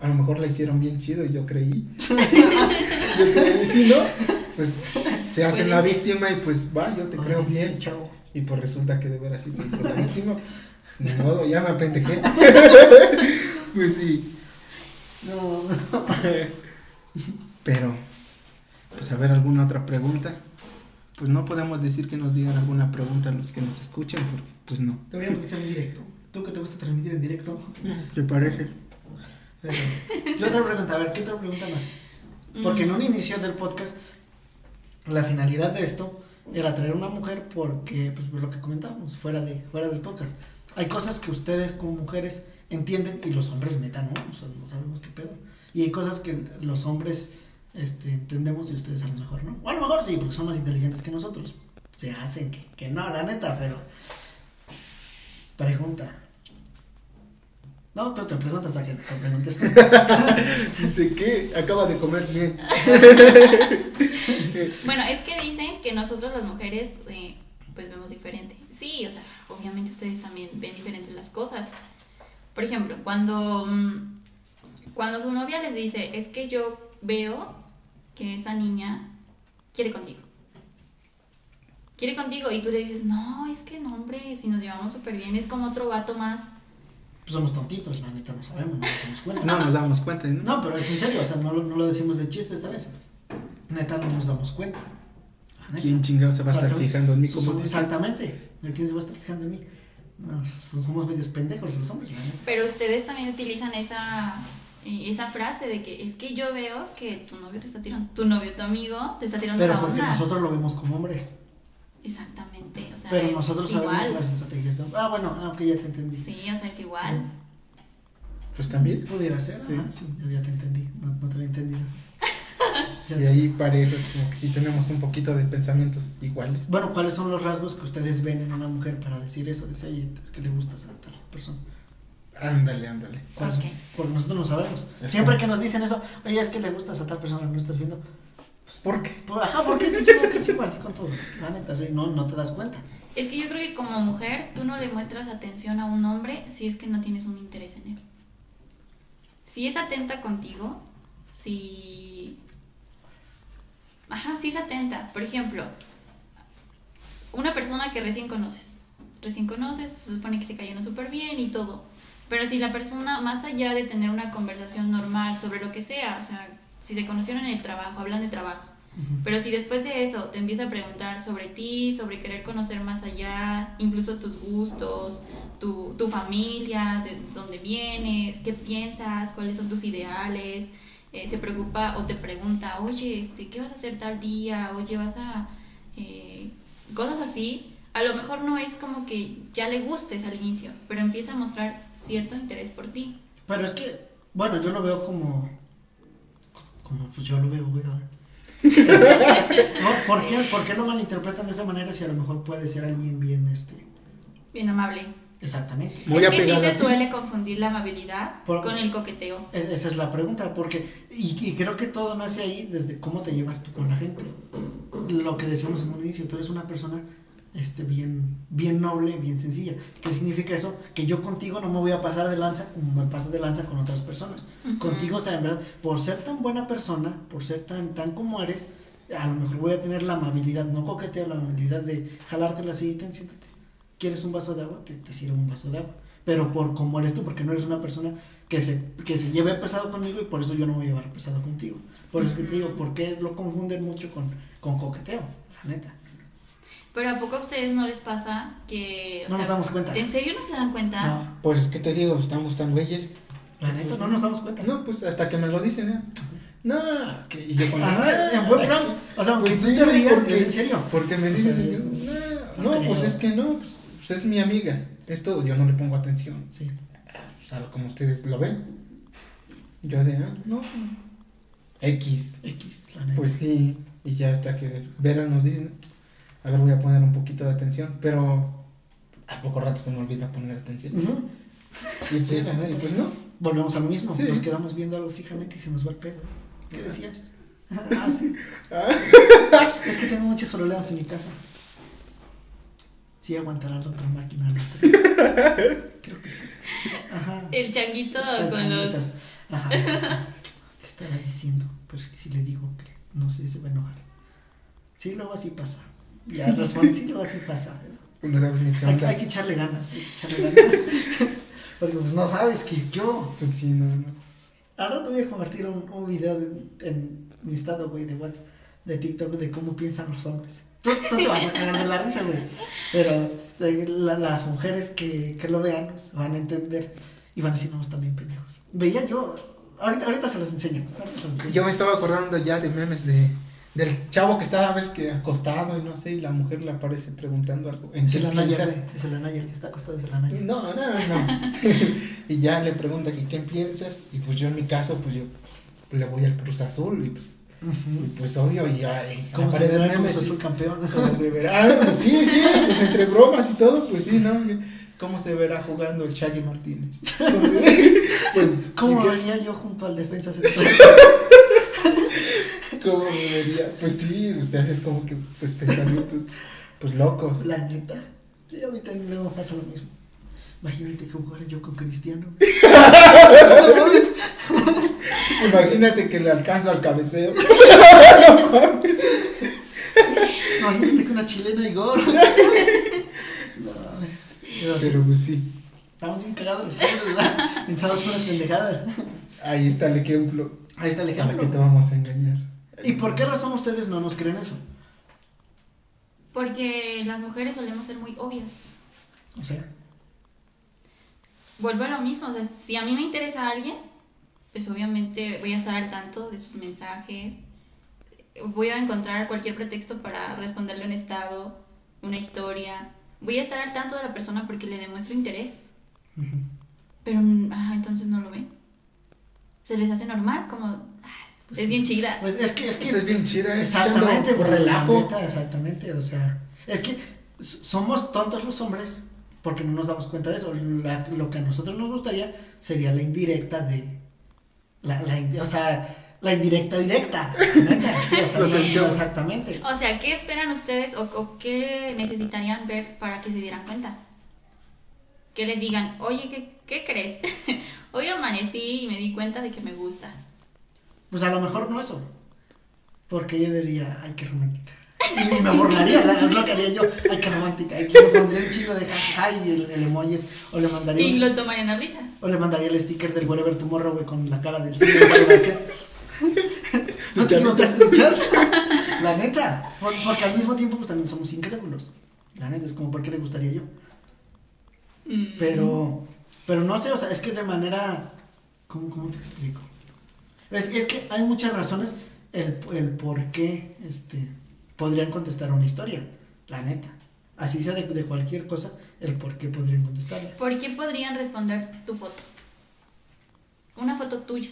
A lo mejor la hicieron bien chido y yo creí. yo creí, sí, ¿no? Pues se hacen la víctima y pues va, yo te creo Ay, bien. Chavo. Y pues resulta que de veras sí se hizo la víctima. Ni modo, ya me apendejé. pues sí. No. Pero, pues a ver, alguna otra pregunta. Pues no podemos decir que nos digan alguna pregunta a los que nos escuchen, porque pues no. Deberíamos hacer en directo. ¿Tú que te gusta transmitir en directo? ¿Te parece? Yo otra pregunta, a ver, ¿qué otra pregunta más? Porque en un Mm. inicio del podcast, la finalidad de esto era traer una mujer porque, pues, por lo que comentábamos, fuera, de, fuera del podcast. Hay cosas que ustedes como mujeres entienden y los hombres neta no, o sea, no sabemos qué pedo. Y hay cosas que los hombres este, entendemos y ustedes a lo mejor no. O a lo mejor sí, porque son más inteligentes que nosotros. Se hacen que, que no, la neta, pero... Pregunta. No, tú te preguntas a que te preguntes. Dice que acaba de comer bien. Bueno, es que dicen que nosotros las mujeres eh, pues vemos diferente. Sí, o sea, obviamente ustedes también ven diferentes las cosas. Por ejemplo, cuando, mm, cuando su novia les dice, es que yo veo que esa niña quiere contigo. Quiere contigo y tú le dices, no, es que no, hombre, si nos llevamos súper bien, es como otro vato más. Pues somos tontitos, la neta, no sabemos, no nos damos cuenta. No nos damos cuenta, ¿no? No, pero es en serio, o sea, no, lo- no lo decimos de chiste esta vez. Neta, no nos damos cuenta. ¿Quién chingado se va a estar Exactamente. fijando en mí como dice? Exactamente. ¿De quién se va a estar fijando en mí? No, somos medios pendejos los hombres, la neta. Pero ustedes también utilizan esa, eh, esa frase de que es que yo veo que tu novio te está tirando, tu novio, tu amigo, te está tirando Pero la porque onda. nosotros lo vemos como hombres. Exactamente, o sea, Pero es nosotros igual. sabemos las estrategias. ¿no? Ah, bueno, ah, ok, ya te entendí. Sí, o sea, es igual. Pues también. Pudiera ser, Sí. ya, te entendí. No, no te había entendido. Sé. ahí parejos, como que sí tenemos un poquito de pensamientos iguales. Bueno, ¿cuáles son los rasgos que ustedes ven en una mujer para decir eso? Dice, oye, es que le gustas a tal persona. Ándale, ándale. ¿Cuáles son? Ok. Porque nosotros no sabemos. Es Siempre como- que nos dicen eso, oye, es que le gustas a tal persona, no estás viendo. ¿Por qué? Por, ajá, porque sí, yo creo que es igual con todo. La neta, sí, no, no te das cuenta. Es que yo creo que como mujer tú no le muestras atención a un hombre si es que no tienes un interés en él. Si es atenta contigo, si... Ajá, si es atenta. Por ejemplo, una persona que recién conoces. Recién conoces, se supone que se cayeron súper bien y todo. Pero si la persona, más allá de tener una conversación normal sobre lo que sea, o sea, si se conocieron en el trabajo, hablan de trabajo. Pero si después de eso te empieza a preguntar sobre ti, sobre querer conocer más allá, incluso tus gustos, tu, tu familia, de dónde vienes, qué piensas, cuáles son tus ideales, eh, se preocupa o te pregunta, oye, este, ¿qué vas a hacer tal día? Oye, vas a... eh, cosas así. A lo mejor no es como que ya le gustes al inicio, pero empieza a mostrar cierto interés por ti. Pero es que, bueno, yo lo veo como. Como pues yo lo veo, güey. ¿verdad? No, ¿por, qué, ¿Por qué lo malinterpretan de esa manera si a lo mejor puede ser alguien bien, este. Bien amable. Exactamente. Muy es que sí se suele confundir la amabilidad Por- con el coqueteo. Es- esa es la pregunta, porque. Y, y creo que todo nace ahí desde cómo te llevas tú con la gente. Lo que decíamos en un inicio, tú eres una persona. Este, bien, bien noble, bien sencilla. ¿Qué significa eso? Que yo contigo no me voy a pasar de lanza como me pasas de lanza con otras personas. Contigo, o sea, en verdad, por ser tan buena persona, por ser tan, tan como eres, a lo mejor voy a tener la amabilidad, no coqueteo, la amabilidad de jalarte la silla, ten, siéntate. ¿Quieres un vaso de agua? Te, te sirvo un vaso de agua. Pero por como eres tú, porque no eres una persona que se, que se lleve pesado conmigo y por eso yo no voy a llevar pesado contigo. Por eso que te digo, ¿por qué lo confunden mucho con, con coqueteo? La neta. Pero ¿a poco a ustedes no les pasa que... o No nos damos cuenta. ¿En serio no se dan cuenta? No, Pues es que te digo, estamos tan güeyes. la neta, no nos damos cuenta. No, pues hasta que me lo dicen, ¿eh? No, que y yo con Ajá, en buen plan. O sea, aunque Pues tú te rías, porque- es en serio. Porque me O dicen, sea, es- no, no no, pues es que no, pues, pues es mi amiga, es todo, yo no le pongo atención. Sí. O sea, como ustedes lo ven. Yo de, ah, no, X. X, la neta. Pues sí, y ya hasta que de veras nos dicen, a ver, voy a poner un poquito de atención, pero a poco rato se me olvida poner atención. Y pues, y pues no. Volvemos a lo mismo. Sí. Nos quedamos viendo algo fijamente y se nos va el pedo. ¿Qué decías? Ah, sí. Ah, Es que tengo muchos problemas en mi casa. Sí aguantará la otra máquina eléctrica. Creo que sí. Ajá. El changuito Estas con los... Ajá. ¿Qué estará diciendo? Pero es que si le digo que no sé, se va a enojar. Sí, luego así pasa. Ya respondí, sí, luego así pasa. pues no sabes ni qué Hay, onda. hay que echarle ganas, hay que echarle ganas. Porque pues no sabes que yo. Pues sí, no, no. Ahora te voy a compartir un, un video de- en mi estado, güey, de WhatsApp, de TikTok, de cómo piensan los hombres. Tú, tú te vas a cagar de la risa, güey. Pero eh, la- las mujeres que, que lo vean pues, van a entender y van a decir, no, están bien pendejos. Veía yo, ahorita, ahorita se los enseño. ahorita se los enseño. Yo me estaba acordando ya de memes de del chavo que estaba, ves que acostado y no sé, y la mujer le aparece preguntando algo. ¿En Es qué piensas? es el Anaya, el que está acostado es el Anaya. No, no, no, no. y ya le pregunta que qué piensas, y pues yo en mi caso, pues yo le voy al Cruz Azul, y pues, y Ujú. pues obvio, y ya y ¿Cómo verá el. Cruz y- Azul campeón? ¿Cómo se verá? Sí, sí, pues entre bromas y todo, pues sí, ¿no? ¿Cómo se verá jugando el Shaggy Martínez? Pues, ¿Cómo vería yo junto al defensa central? ¿Cómo me vería? Pues sí, usted hace como que, pues, pensamientos, pues, locos. La neta. A mí también me pasa lo mismo. Imagínate que jugara yo con Cristiano. Imagínate que le alcanzo al cabeceo. Imagínate que una chilena y gol. No, pero pues sí, estamos bien cagados los hombres, ¿verdad? Pensamos unas pendejadas. ahí está el ejemplo. Ahí está el ¿Para qué te ejemplo. vamos a engañar? ¿Y por qué razón ustedes no nos creen eso? Porque las mujeres solemos ser muy obvias. O sea, Vuelvo a lo mismo, o sea, si a mí me interesa a alguien, pues obviamente voy a estar al tanto de sus mensajes, voy a encontrar cualquier pretexto para responderle un estado, una historia, voy a estar al tanto de la persona porque le demuestro interés, pero ah, entonces no lo ven. Se les hace normal, como, Pues es bien chida. Pues es que es que Eso es bien chida, es Exactamente, por por relajo. exactamente, o sea, es que somos tontos los hombres porque no nos damos cuenta de eso. La- lo que a nosotros nos gustaría sería la indirecta de la, la o sea, la indirecta directa. neta, sí, o sea, La exactamente. O sea, ¿qué esperan ustedes o, o qué necesitarían ver para que se dieran cuenta? Que les digan, oye, ¿qué, qué crees? Hoy amanecí y me di cuenta de que me gustas. Pues a lo mejor no eso. Porque yo diría, ay, qué romántica. Y, y me burlaría, la- es lo que haría yo, ay, qué romántica. Y le pondría un chico de jajaja y el, el emojis, o le mandaría Y lo tomarían a risa. O le mandaría el sticker del Wherever Tomorrow, güey, con la cara del cine. ¿No te? La neta. Por- porque al mismo tiempo, pues también somos incrédulos. La neta, es como, ¿por qué le gustaría yo? Mm. Pero, pero no sé, o sea, es que de manera. ¿Cómo, cómo te explico? Es, es que hay muchas razones el, el por qué este, podrían contestar una historia. La neta. así sea de, de cualquier cosa, el por qué podrían contestarle. ¿Por qué podrían responder tu foto? Una foto tuya.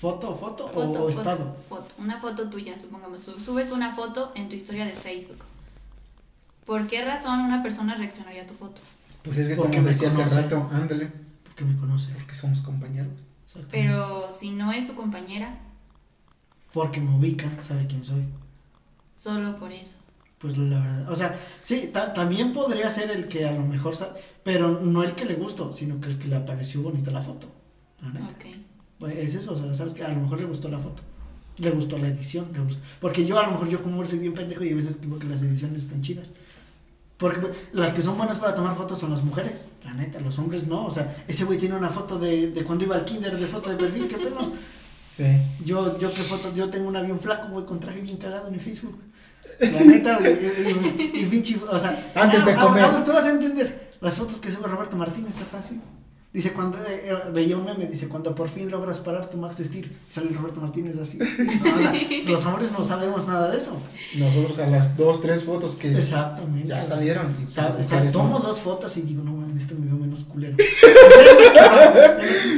¿Foto, foto, Foto, o, foto, estado? foto. Una foto tuya, supongamos. su- Subes una foto en tu historia de Facebook. ¿Por qué razón una persona reaccionaría a tu foto? Pues es que Porque como decía hace rato, ándale, Porque me conoce. porque somos compañeros. Pero si no es tu compañera, Porque me ubica, sabe quién soy. solo por eso. Pues la verdad, o sea, sí, ta- también podría ser el que a lo mejor, pero no el que le gustó, sino que el que le pareció bonita la foto. La neta. Pues es eso, o sea, sabes que a lo mejor le gustó la foto, le gustó la edición, le gustó. Porque yo a lo mejor yo como soy bien pendejo y a veces creo que las ediciones están chidas. Porque las que son buenas para tomar fotos son las mujeres, la neta, los hombres no, o sea, ese güey tiene una foto de, de cuando iba al kinder, de foto de perfil, ¿qué pedo? Sí. Yo, yo qué foto, yo tengo un avión flaco, güey, con traje bien cagado en mi Facebook. La neta, güey, y, pinche, o sea, Antes de ah, comer. ah, tú vas a entender las fotos que sube Roberto Martínez, está así. Dice cuando, eh, eh, veía un meme, dice cuando por fin logras parar tu Max Steel, sale Roberto Martínez así. No, o sea, los hombres no sabemos nada de eso. Nosotros a las dos, tres fotos que Exactamente. ya salieron. Tomo dos fotos y digo, no, man, este me veo menos culero.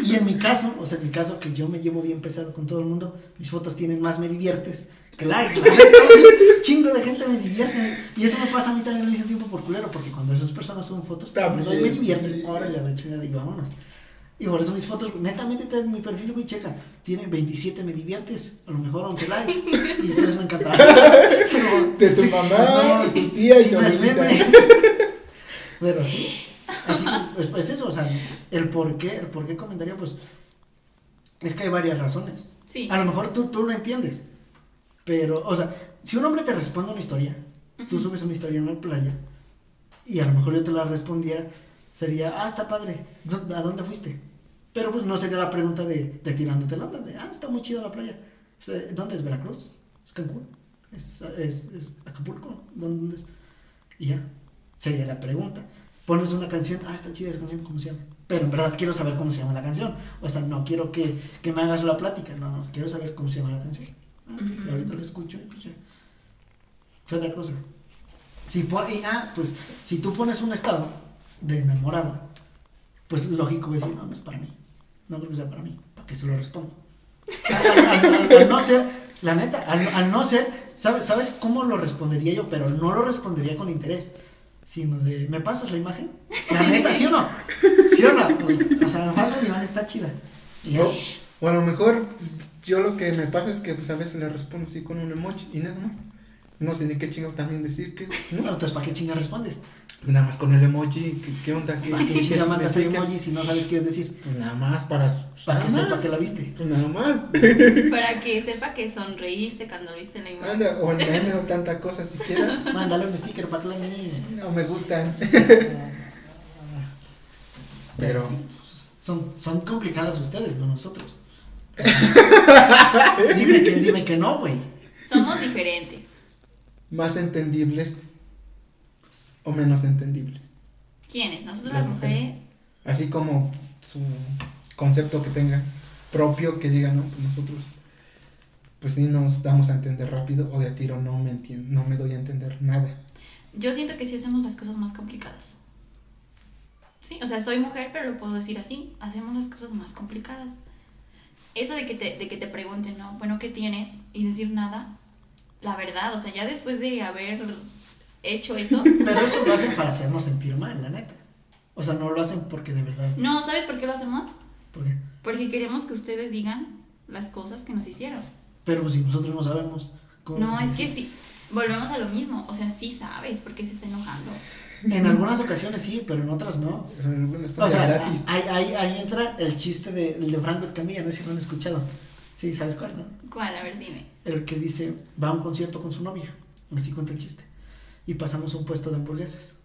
y en mi caso, o sea, en mi caso que yo me llevo bien pesado con todo el mundo, mis fotos tienen más me diviertes que un chingo de gente me divierte. Y eso me pasa a mí también lo hice tiempo por culero, porque cuando esas personas suben fotos, me doy me divierte. sí. Órale, a la chingada y vámonos. Y por eso mis fotos, netamente te- mi perfil, güey, checa, tiene 27 me diviertes, a lo mejor 11 likes, y 3 me encantaron. Pero- De tu mamá, no, tu tía y tu. Pero sí, así, pues, pues eso, o sea, el por qué, el por qué comentario, pues, es que hay varias razones. Sí. A lo mejor tú, tú lo entiendes, pero, o sea, si un hombre te responde una historia, tú subes una historia en una playa, y a lo mejor yo te la respondiera, sería, ah, está padre, ¿dó- ¿a dónde fuiste? Pero pues no sería la pregunta de, de tirándote la onda, de, ah, está muy chida la playa. ¿Dónde es Veracruz? ¿Es Cancún? ¿Es, es- es Acapulco? ¿Dónde es? Y ya, sería la pregunta. Pones una canción, ah, está chida esa canción, ¿cómo se llama? Pero en verdad quiero saber cómo se llama la canción. O sea, no quiero que, que me hagas la plática, no, no, quiero saber cómo se llama la canción. Ah, y ahorita la escucho y pues ya. ¿Qué otra cosa? Si y, ah, pues si tú pones un estado de enamorada, pues lógico decir, no, no es para mí. No creo que sea para mí. ¿Para qué se lo respondo? Al, al- al- al no ser, la neta, al, al no ser, ¿sabes, ¿sabes cómo lo respondería yo? Pero no lo respondería con interés, sino de, ¿me pasas la imagen? La neta, ¿sí o no? ¿Sí o no? Pues, o sea, me pasas la imagen, está chida. Y ya. O, o a lo mejor yo lo que me pasa es que pues a veces le respondo así con un emoji y nada más. No sé ni qué chingo también decir que No, entonces, ¿para qué chinga respondes? nada más con el emoji, ¿qué, qué onda? ¿Qué, ¿Para qué chinga mandas el emoji si no sabes qué decir? Pues nada más para Para nada que sepa más. que la viste. Pues nada más. Para que sepa que sonreíste cuando viste la imagen. Anda, o meme o tanta cosa siquiera. Mándale un sticker para que la mire. No me gustan. Pero Sí, son, son complicadas ustedes, no nosotros. dime que, dime que no, güey. Somos diferentes. Más entendibles o menos entendibles. ¿Quiénes? Nosotros Las las mujeres. Así como su concepto que tenga propio, que diga, no, pues nosotros, pues sí nos damos a entender rápido o de a tiro no me, no me doy a entender nada. Yo siento que sí hacemos las cosas más complicadas. Sí, o sea, soy mujer, pero lo puedo decir así. Hacemos las cosas más complicadas. Eso de que te, de que te pregunten, ¿no? Bueno, ¿qué tienes? Y decir nada. La verdad, o sea, ya después de haber hecho eso. Pero eso lo hacen para hacernos sentir mal, la neta. O sea, no lo hacen porque de verdad. No, ¿sabes por qué lo hacemos? ¿Por qué? Porque queremos que ustedes digan las cosas que nos hicieron. Pero pues, si nosotros no sabemos. ¿cómo No, es que sí. Volvemos a lo mismo. O sea, sí sabes por qué se está enojando. En algunas ocasiones sí, pero en otras no. Pero, O sea, ahí, ahí, ahí entra el chiste de, el de Franco Escamilla, no sé si lo han escuchado. Sí, ¿sabes cuál, no? ¿Cuál? A ver, dime. El que dice, va a un concierto con su novia. Así cuenta el chiste. Y pasamos a un puesto de hamburguesas.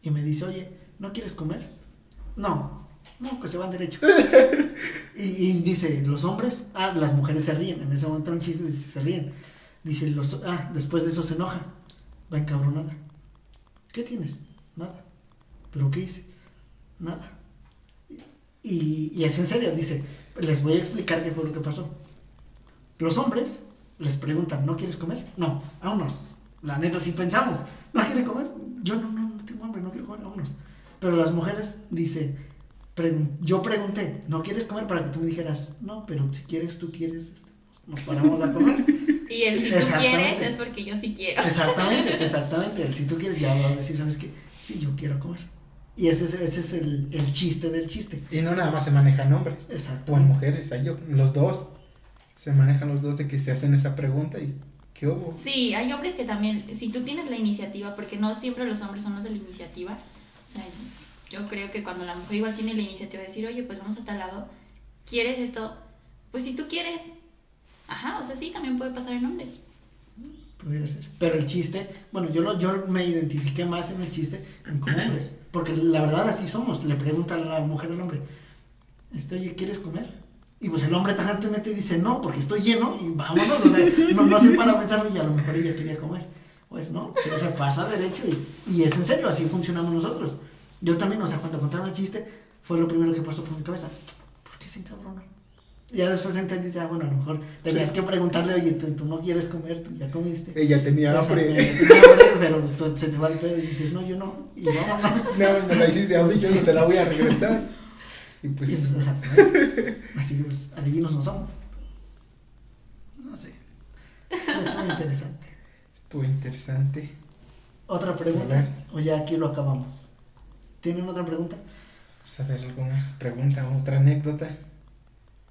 Y me dice, oye, ¿no quieres comer? No, no, que se van derecho. y, y dice, ¿los hombres? Ah, las mujeres se ríen. En ese momento un chiste dice, se ríen. Dice, los, ah, después de eso se enoja. Va encabronada. ¿Qué tienes? Nada. ¿Pero qué hice? Nada. Y, y es en serio, dice, les voy a explicar qué fue lo que pasó. Los hombres les preguntan, ¿no quieres comer? No, vámonos. La neta, si pensamos, ¿no quiere comer? Yo no, no, no tengo hambre, no quiero comer, vámonos. Pero las mujeres, dice, pregun- yo pregunté, ¿no quieres comer? Para que tú me dijeras, no, pero si quieres, tú quieres, este, nos paramos a comer. Y el si tú quieres es porque yo sí quiero. Exactamente, exactamente. El si tú quieres, ya vas a decir, ¿sabes qué? Sí, yo quiero comer. Y ese es, ese es el, el chiste del chiste. Y no nada más se manejan hombres Exacto. o en mujeres, yo- los dos. Se manejan los dos de que se hacen esa pregunta y ¿qué hubo? Sí, hay hombres que también, si tú tienes la iniciativa, porque no siempre los hombres son los de la iniciativa, o sea, yo creo que cuando la mujer igual tiene la iniciativa de decir, oye, pues vamos a tal lado, ¿quieres esto? Pues si tú quieres, ajá, o sea, sí, también puede pasar en hombres. Pudiera ser. Pero el chiste, bueno, yo, lo, yo me identifiqué más en el chiste en como hombres. Porque la verdad así somos. Le pregunta a la mujer al hombre, este, oye, ¿quieres comer? Y pues el hombre tajantemente dice, no, porque estoy lleno y vámonos. O sea, no, no se para a pensar, y a lo mejor ella quería comer. Pues no, o sea, pasa derecho y, y es en serio, así funcionamos nosotros. Yo también, o sea, cuando contaron el chiste, fue lo primero que pasó por mi cabeza. ¿Por qué se? Ya después entendí, ya, bueno, a lo mejor tenías Sí. que preguntarle, oye, tú, tú no quieres comer, tú ya comiste. Ella tenía hambre. Tenía hambre, pero pues, se te va el pedo y dices, no, yo no. Y vámonos. No, me la hiciste a mí, yo no te la voy a regresar. Y pues, Y pues. Así que, pues, adivinos no somos. No sé. Estuvo interesante. estuvo interesante. ¿Otra pregunta? ¿O ya aquí lo acabamos? ¿Tienen otra pregunta? Pues, a ver, alguna pregunta, otra anécdota.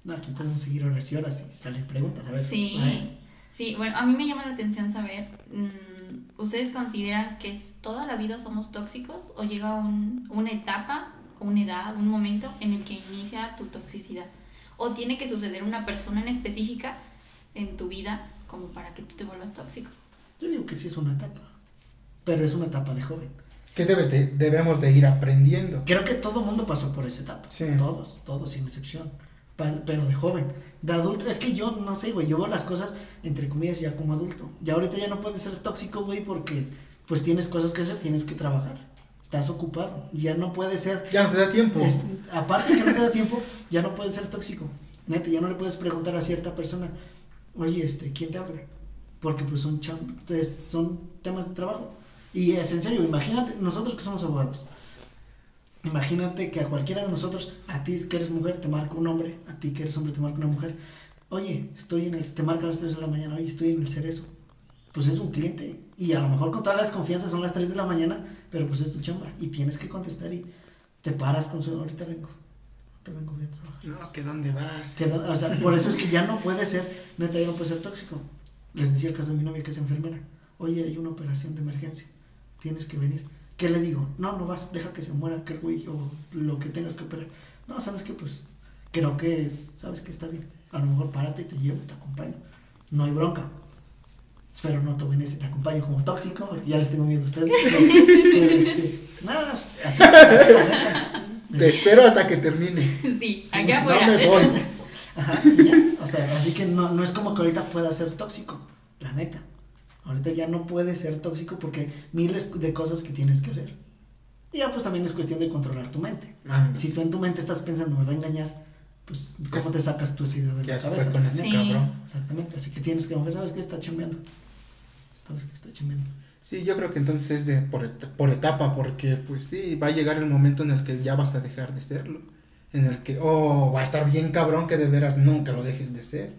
No, aquí podemos seguir horas y horas y salen preguntas. A ver. Sí, Ay, sí, bueno, a mí me llama la atención saber, mm, ¿ustedes consideran que es- toda la vida somos tóxicos o llega un- una etapa, una edad, un momento en el que inicia tu toxicidad? ¿O tiene que suceder una persona en específica en tu vida como para que tú te vuelvas tóxico? Yo digo que sí es una etapa. Pero es una etapa de joven. ¿Qué debes de, debemos de ir aprendiendo? Creo que todo mundo pasó por esa etapa. Sí. Todos, todos sin excepción. Pero de joven. De adulto, es que yo no sé, güey. Yo veo las cosas, entre comillas, ya como adulto. Ya ahorita ya no puedes ser tóxico, güey, porque pues tienes cosas que hacer, tienes que trabajar. Estás ocupado. Ya no puedes ser. Ya no te da tiempo. es- aparte que no te da tiempo, ya no puedes ser tóxico. Neta, ya no le puedes preguntar a cierta persona, oye, este, ¿quién te habla? Porque pues son, son temas de trabajo. Y es en serio, imagínate, nosotros que somos abogados. Imagínate que a cualquiera de nosotros, a ti que eres mujer, te marca un hombre, a ti que eres hombre, te marca una mujer. Oye, estoy en el, te marca a las 3 de la mañana, oye, estoy en el cerezo. Pues es un cliente. Y a lo mejor con todas las confianzas son las 3 de la mañana, pero pues es tu chamba. Y tienes que contestar y te paras con su, ahorita vengo. Te vengo, voy a trabajar. No, que dónde vas. Que o sea, por eso es que ya no puede ser, neta, ya no puede ser tóxico. Les decía el caso de mi novia que es enfermera. Oye, hay una operación de emergencia. Tienes que venir. ¿Qué le digo? No, no vas, deja que se muera aquel güey o lo que tengas que operar. No, ¿sabes qué? Pues creo que es, ¿sabes que Está bien. A lo mejor párate y te llevo, te acompaño. No hay bronca. Espero no tomen ese, te acompaño como tóxico, porque ya les tengo miedo a ustedes. Pero, pero, este, nada, así, así, neta. Te espero hasta que termines. Sí, No acá afuera. me voy. Ajá, y ya. O sea, así que no, no es como que ahorita pueda ser tóxico, la neta. Ahorita ya no puede ser tóxico porque miles de cosas que tienes que hacer. Y ya pues también es cuestión de controlar tu mente. Anda. Si tú en tu mente estás pensando, me va a engañar, pues ¿cómo te sacas tu esa idea de Ya la cabeza? con ese Sí. cabrón. Exactamente, así que tienes que mujer, ¿sabes qué? Está chambeando. Sabes que está chambeando. Sí, yo creo que entonces es de por, et- por etapa, porque pues sí, va a llegar el momento en el que ya vas a dejar de serlo. En el que, oh, va a estar bien cabrón que de veras nunca lo dejes de ser.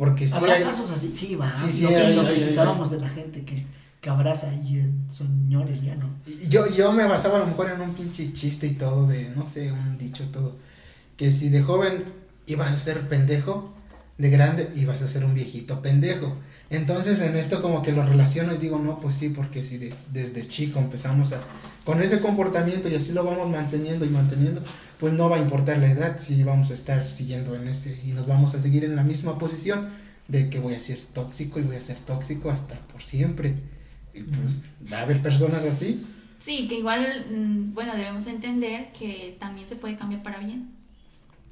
Porque sí ¿Habrá hay- casos así? Sí, va. Sí, sí, lo hay, lo que hay, citábamos de la gente que, que abraza y eh, señores ya, ¿no? Yo, yo me basaba a lo mejor en un pinche chiste y todo de, no sé, un dicho todo. Que si de joven ibas a ser pendejo, de grande ibas a ser un viejito pendejo. Entonces en esto como que lo relaciono y digo, no, pues sí, porque si de- desde chico empezamos a, con ese comportamiento y así lo vamos manteniendo y manteniendo, pues no va a importar la edad si vamos a estar siguiendo en este y nos vamos a seguir en la misma posición de que voy a ser tóxico y voy a ser tóxico hasta por siempre. Y pues va a haber personas así. Sí, que igual, mm, bueno, debemos entender que también se puede cambiar para bien.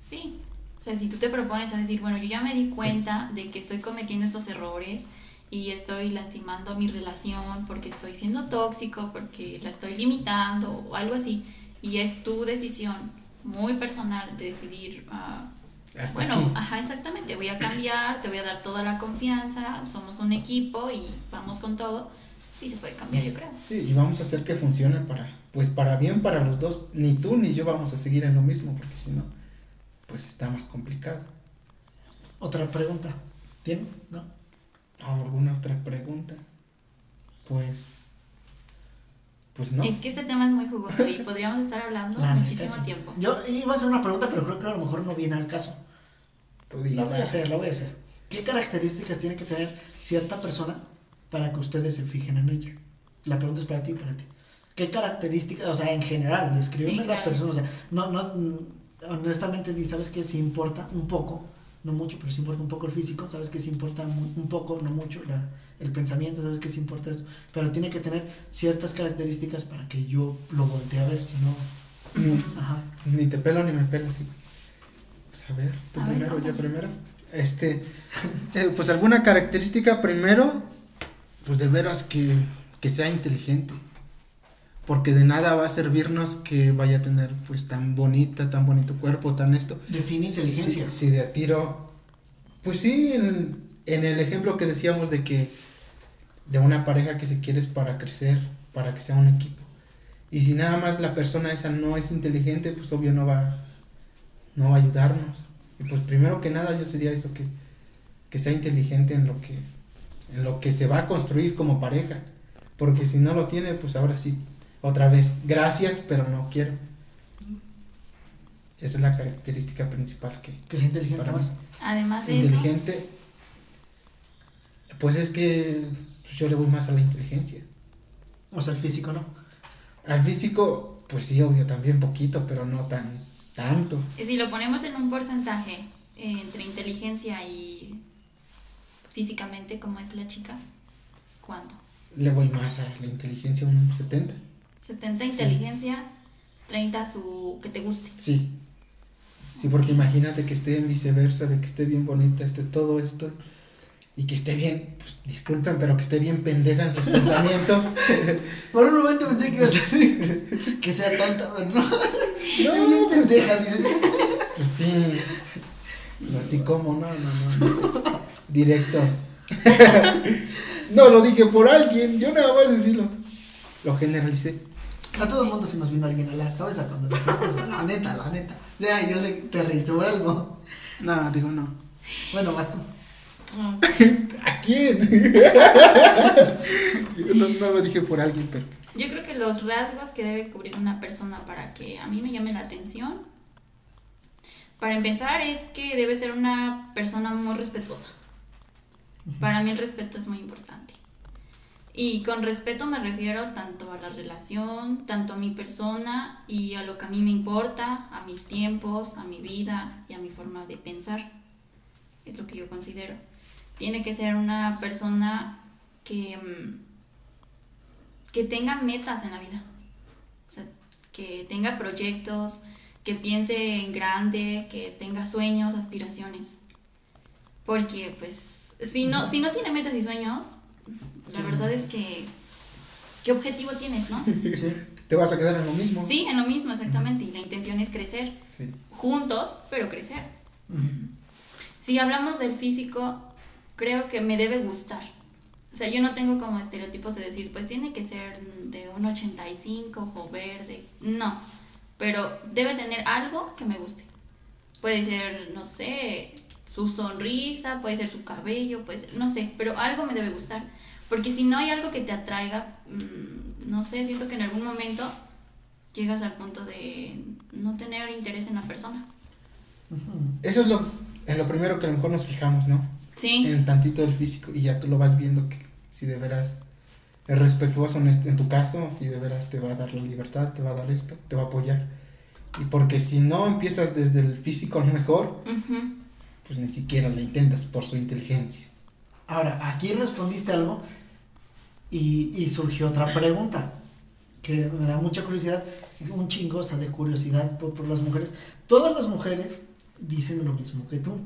Sí. O sea, si tú te propones a decir, bueno, yo ya me di cuenta de que estoy cometiendo estos errores y estoy lastimando mi relación porque estoy siendo tóxico, porque la estoy limitando o algo así, y es tu decisión muy personal de decidir, ah, Hasta bueno, aquí. ajá, exactamente, voy a cambiar, te voy a dar toda la confianza, somos un equipo y vamos con todo, sí se puede cambiar, yo creo. Sí, y vamos a hacer que funcione para, pues para bien para los dos. Ni tú ni yo vamos a seguir en lo mismo, porque si no, pues está más complicado. Otra pregunta. ¿Tiene? ¿No? ¿Alguna otra pregunta? Pues, pues no. Es que este tema es muy jugoso y podríamos estar hablando La neta, muchísimo sí. tiempo. Yo iba a hacer una pregunta, pero creo que a lo mejor no viene al caso. Tú La voy a hacer, la voy a hacer. ¿Qué características tiene que tener cierta persona para que ustedes se fijen en ella? La pregunta es para ti y para ti. ¿Qué características, o sea, en general, describirme Sí, la claro. persona? O sea, no, no, honestamente, ¿sabes qué? Sí importa un poco, no mucho, pero sí importa un poco el físico, ¿sabes qué? Sí importa mu- un poco, no mucho, la, el pensamiento, ¿sabes qué? Sí importa esto. Pero tiene que tener ciertas características para que yo lo voltee a ver, si no... Ni, Ajá. ni te pelo ni me pelo, sí. Pues a ver, tú A ver, primero, ¿cómo? yo primero. Este, eh, pues alguna característica primero, pues de veras que, que sea inteligente. Porque de nada va a servirnos que vaya a tener pues tan bonita, tan bonito cuerpo, tan esto. Define inteligencia. Si, si de a tiro, pues sí, en, en el ejemplo que decíamos de que de una pareja que se quiere es para crecer, para que sea un equipo. Y si nada más la persona esa no es inteligente, pues obvio no va, no va a ayudarnos. Y pues primero que nada yo sería eso, que, que sea inteligente en lo que, en lo que se va a construir como pareja. Porque si no lo tiene, pues ahora sí, otra vez, gracias, pero no quiero. Esa es la característica principal que, Que sea inteligente para mí. más. Además de eso, Inteligente, pues es que pues, yo le voy más a la inteligencia. O sea, el físico no. Al físico, pues sí, obvio, también poquito, pero no tan tanto. si lo ponemos en un porcentaje eh, entre inteligencia y físicamente, como es la chica, ¿cuánto? Le voy más a la inteligencia, un 70. 70 Sí. inteligencia, 30 su que te guste. Sí. Sí, porque imagínate que esté en viceversa, de que esté bien bonita, esté todo esto, y que esté bien, pues disculpen, pero que esté bien pendeja en sus pensamientos. Por un momento pensé que ibas a decir que sea tonta, pero no. No, bien pues, pendeja, dices. Pues sí. Pues así como, no, no, no. Directos. no, lo dije por alguien, yo nada más decirlo. Lo generalicé. A todo el mundo se nos vino alguien a la cabeza cuando dijiste eso. La neta, la neta. O sea, yo sé que te reíste por algo. No, digo no. Bueno, vas tú. ¿A quién? no, no lo dije por alguien, pero. Yo creo que los rasgos que debe cubrir una persona para que a mí me llame la atención, para empezar, es que debe ser una persona muy respetuosa. Para mí el respeto es muy importante. Y con respeto me refiero tanto a la relación, tanto a mi persona y a lo que a mí me importa, a mis tiempos, a mi vida y a mi forma de pensar. Es lo que yo considero. Tiene que ser una persona que, mm, que tenga metas en la vida. O sea, que tenga proyectos, que piense en grande, que tenga sueños, aspiraciones. Porque, pues, si no, si no tiene metas y sueños, la verdad es que, ¿qué objetivo tienes, no? Sí. Te vas a quedar en lo mismo. Sí, en lo mismo, exactamente. Y la intención es crecer. Sí. Juntos, pero crecer. Si hablamos del físico, creo que me debe gustar. O sea, yo no tengo como estereotipos de decir, pues tiene que ser de un 85, ojo verde. No, pero debe tener algo que me guste. Puede ser, no sé, su sonrisa, puede ser su cabello, puede ser, no sé, pero algo me debe gustar. Porque si no hay algo que te atraiga, mm, no sé, siento que en algún momento llegas al punto de no tener interés en la persona. Eso es lo, en lo primero que a lo mejor nos fijamos, ¿no? Sí. En tantito del físico y ya tú lo vas viendo que si de veras es respetuoso en, este- en tu caso, si de veras te va a dar la libertad, te va a dar esto, te va a apoyar. Y porque si no empiezas desde el físico a lo mejor, pues ni siquiera lo intentas por su inteligencia. Ahora, aquí respondiste algo y, y surgió otra pregunta que me da mucha curiosidad, un chingo, o sea, de curiosidad por, por las mujeres. Todas las mujeres dicen lo mismo que tú.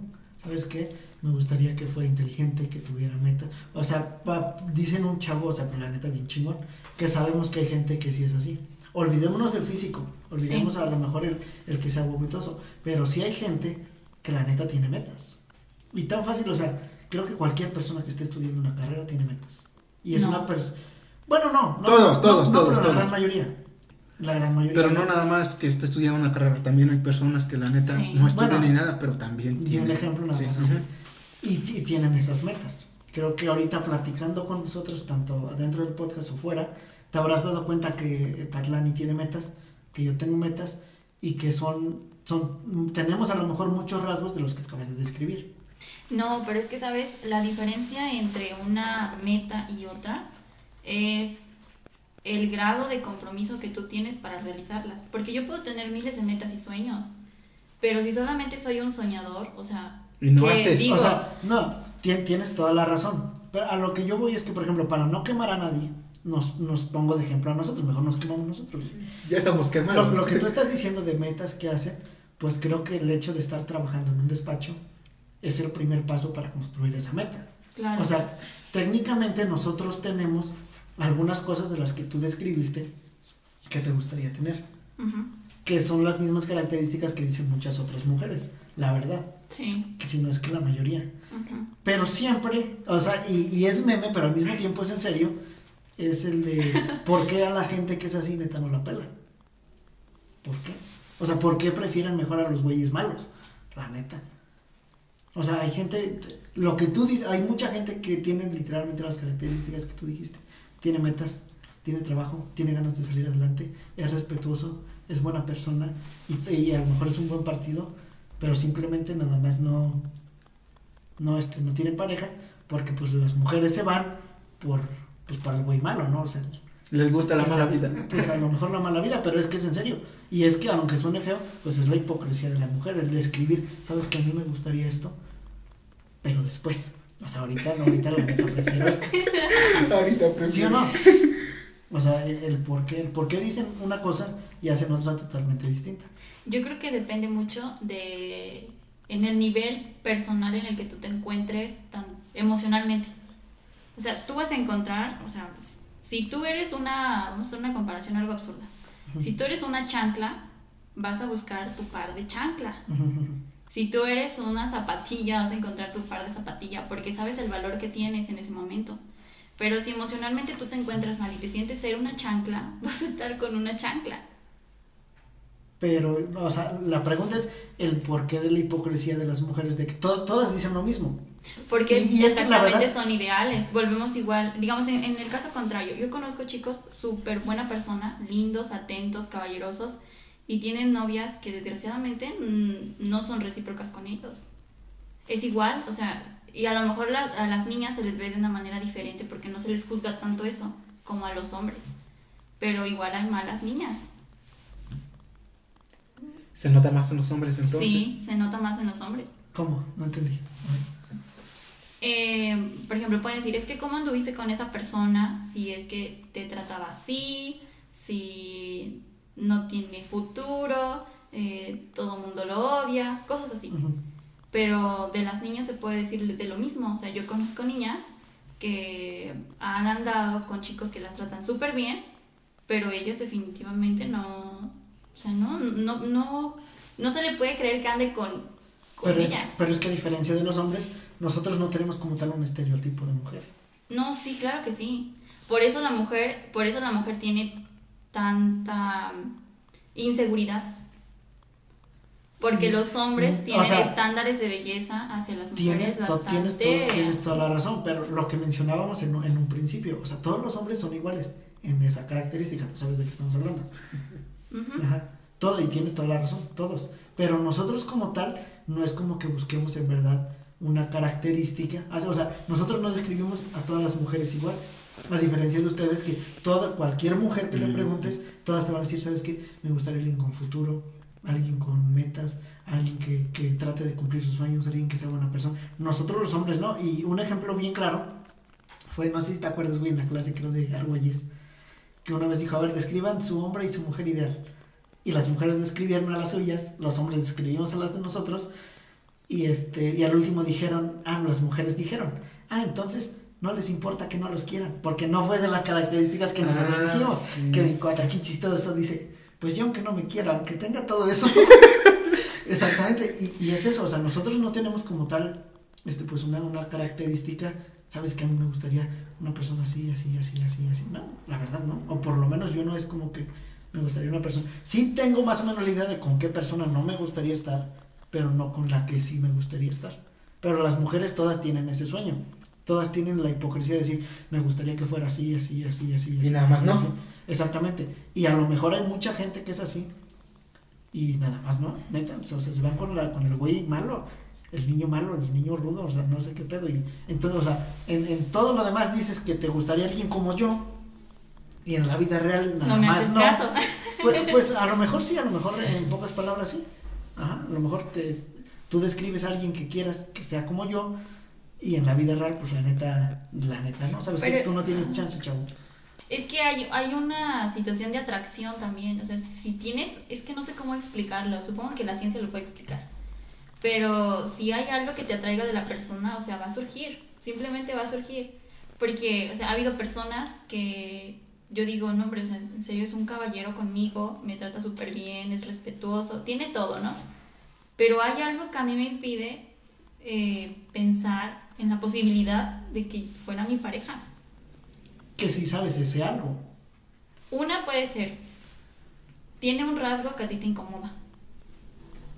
¿Sabes qué? Me gustaría que fuera inteligente, que tuviera metas. O sea, pa- dicen un chavo, o sea, pero la neta bien chingón, que sabemos que hay gente que sí es así. Olvidémonos del físico, olvidemos Sí. a lo mejor el, el que sea vomitoso, pero sí hay gente que la neta tiene metas. Y tan fácil, o sea, creo que cualquier persona que esté estudiando una carrera tiene metas. Y es No. una persona... Bueno, no. no Todos, no, todos, no, todos, pero todos. La gran mayoría. La gran mayoría. Pero no nada más que esté estudiando una carrera, también hay personas que la neta Sí. no estudian Bueno, ni nada, pero también tienen. un ejemplo nada Sí, más. y, y tienen esas metas. Creo que ahorita platicando con nosotros, tanto adentro del podcast o fuera, te habrás dado cuenta que Patlani tiene metas, que yo tengo metas y que son, son tenemos a lo mejor muchos rasgos de los que acabas de describir. No, pero es que, ¿sabes? La diferencia entre una meta y otra es el grado de compromiso que tú tienes para realizarlas. Porque yo puedo tener miles de metas y sueños, pero si solamente soy un soñador, o sea, Y no haces. digo, O sea, no, ti- tienes toda la razón. Pero a lo que yo voy es que, por ejemplo, para no quemar a nadie, nos, nos pongo de ejemplo a nosotros, mejor nos quemamos nosotros. Ya estamos Lo, quemados. lo que tú estás diciendo de metas que hacen, pues creo que el hecho de estar trabajando en un despacho es el primer paso para construir esa meta. claro, O sea, técnicamente nosotros tenemos algunas cosas de las que tú describiste que te gustaría tener, que son las mismas características que dicen muchas otras mujeres, la verdad, sí, que si no es que la mayoría. Pero siempre, o sea, y, y es meme, pero al mismo tiempo es en serio, es el de ¿por qué a la gente que es así neta no la pela? ¿Por qué? O sea, ¿por qué prefieren mejor a los güeyes malos? La neta. O sea, hay gente, lo que tú dices, hay mucha gente que tiene literalmente las características que tú dijiste. Tiene metas, tiene trabajo, tiene ganas de salir adelante, es respetuoso, es buena persona y, a lo mejor es un buen partido, pero simplemente nada más no, no, este, no tiene pareja porque pues las mujeres se van por, pues para el güey malo, ¿no? O sea, Les gusta la mala vida. Pues a lo mejor la mala vida, pero es que es en serio. Y es que aunque suene feo, pues es la hipocresía de la mujer, el de escribir, sabes que a mí me gustaría esto, pero después. O sea, ahorita no, ahorita la neta prefiero esto. Ahorita ¿Sí o no? O sea, el, el por qué, el por qué dicen una cosa y hacen otra totalmente distinta. Yo creo que depende mucho de en el nivel personal en el que tú te encuentres tan emocionalmente. O sea, tú vas a encontrar, o sea, si tú eres una, vamos a hacer una comparación algo absurda. Si tú eres una chancla, vas a buscar tu par de chancla. Si tú eres una zapatilla, vas a encontrar tu par de zapatilla porque sabes el valor que tienes en ese momento. Pero si emocionalmente tú te encuentras mal y te sientes ser una chancla, vas a estar con una chancla. Pero, o sea, la pregunta es el porqué de la hipocresía de las mujeres, de que to- todas dicen lo mismo. Porque Y- y es que la exactamente verdad- son ideales. Volvemos igual. Digamos, en, en el caso contrario, yo conozco chicos súper buena persona, lindos, atentos, caballerosos, y tienen novias que desgraciadamente mm, no son recíprocas con ellos. Es igual, o sea, y a lo mejor la- a las niñas se les ve de una manera diferente porque no se les juzga tanto eso como a los hombres. Pero igual hay malas niñas. Se nota más en los hombres entonces. Sí, se nota más en los hombres. ¿Cómo? No entendí. Eh, por ejemplo, pueden decir, es que cómo anduviste con esa persona, si es que te trataba así, si no tiene futuro, eh, todo el mundo lo odia, cosas así. Pero de las niñas se puede decir de lo mismo, o sea, yo conozco niñas que han andado con chicos que las tratan súper bien, pero ellas definitivamente no, o sea, no, no, no, no se le puede creer que ande con, con Pero es, pero es que a diferencia de los hombres, nosotros no tenemos como tal un estereotipo de mujer. No, sí, claro que sí. Por eso la mujer, por eso la mujer tiene tanta inseguridad. Porque Mm, los hombres mm, tienen o sea, estándares de belleza hacia las mujeres bastante. tienes, todo- tienes toda la razón, pero lo que mencionábamos en, un- en un principio, o sea, todos los hombres son iguales en esa característica, tú sabes de qué estamos hablando. Ajá, todo, y tienes toda la razón, todos. Pero nosotros como tal, no es como que busquemos en verdad una característica. Ah, O sea, nosotros no describimos a todas las mujeres iguales. A diferencia de ustedes que toda, cualquier mujer que le preguntes, todas te van a decir, ¿sabes qué? Me gustaría alguien con futuro, alguien con metas, alguien que, que trate de cumplir sus sueños, alguien que sea buena persona. Nosotros los hombres, ¿no? Y un ejemplo bien claro fue, no sé si te acuerdas, güey, en la clase creo de Argüelles, que una vez dijo, a ver, describan su hombre y su mujer ideal. Y las mujeres describieron a las suyas, los hombres describimos a las de nosotros, y este, y al último dijeron, ah, las mujeres dijeron, ah, entonces no les importa que no los quieran, porque no fue de las características que nosotros Ah, dijimos. sí, que mi cuate aquí chistoso dice, pues yo aunque no me quiera, aunque tenga todo eso. Exactamente, y, y es eso, o sea, nosotros no tenemos como tal, este, pues una, una característica sabes que a mí me gustaría una persona así, así, así, así, así. No, la verdad no. O por lo menos yo no es como que me gustaría una persona. Sí tengo más o menos la idea de con qué persona no me gustaría estar, pero no con la que sí me gustaría estar. Pero las mujeres todas tienen ese sueño. Todas tienen la hipocresía de decir, me gustaría que fuera así, así, así, así. así nada más así, no. así". Exactamente. Y a lo mejor hay mucha gente que es así. Y nada más, ¿no? Neta, o sea, se van con, la, con el güey malo, el niño malo, el niño rudo, o sea, no sé qué pedo. Y entonces, o sea, en, en todo lo demás dices que te gustaría alguien como yo. Y en la vida real nada No me más haces no. caso. Pues, pues a lo mejor sí, a lo mejor en pocas palabras sí. Ajá, a lo mejor te, tú describes a alguien que quieras que sea como yo y en la vida real, pues la neta, la neta, ¿no? Sabes que tú no tienes chance, chavo. Es que hay, hay una situación de atracción también. O sea, si tienes. Es que no sé cómo explicarlo. Supongo que la ciencia lo puede explicar. Pero si hay algo que te atraiga de la persona, o sea, va a surgir. Simplemente va a surgir. Porque, o sea, ha habido personas que yo digo, no, hombre, o sea, en serio es un caballero conmigo, me trata súper bien, es respetuoso, tiene todo, ¿no? Pero hay algo que a mí me impide eh, pensar en la posibilidad de que fuera mi pareja. Que si sabes ese algo. Una puede ser, tiene un rasgo que a ti te incomoda.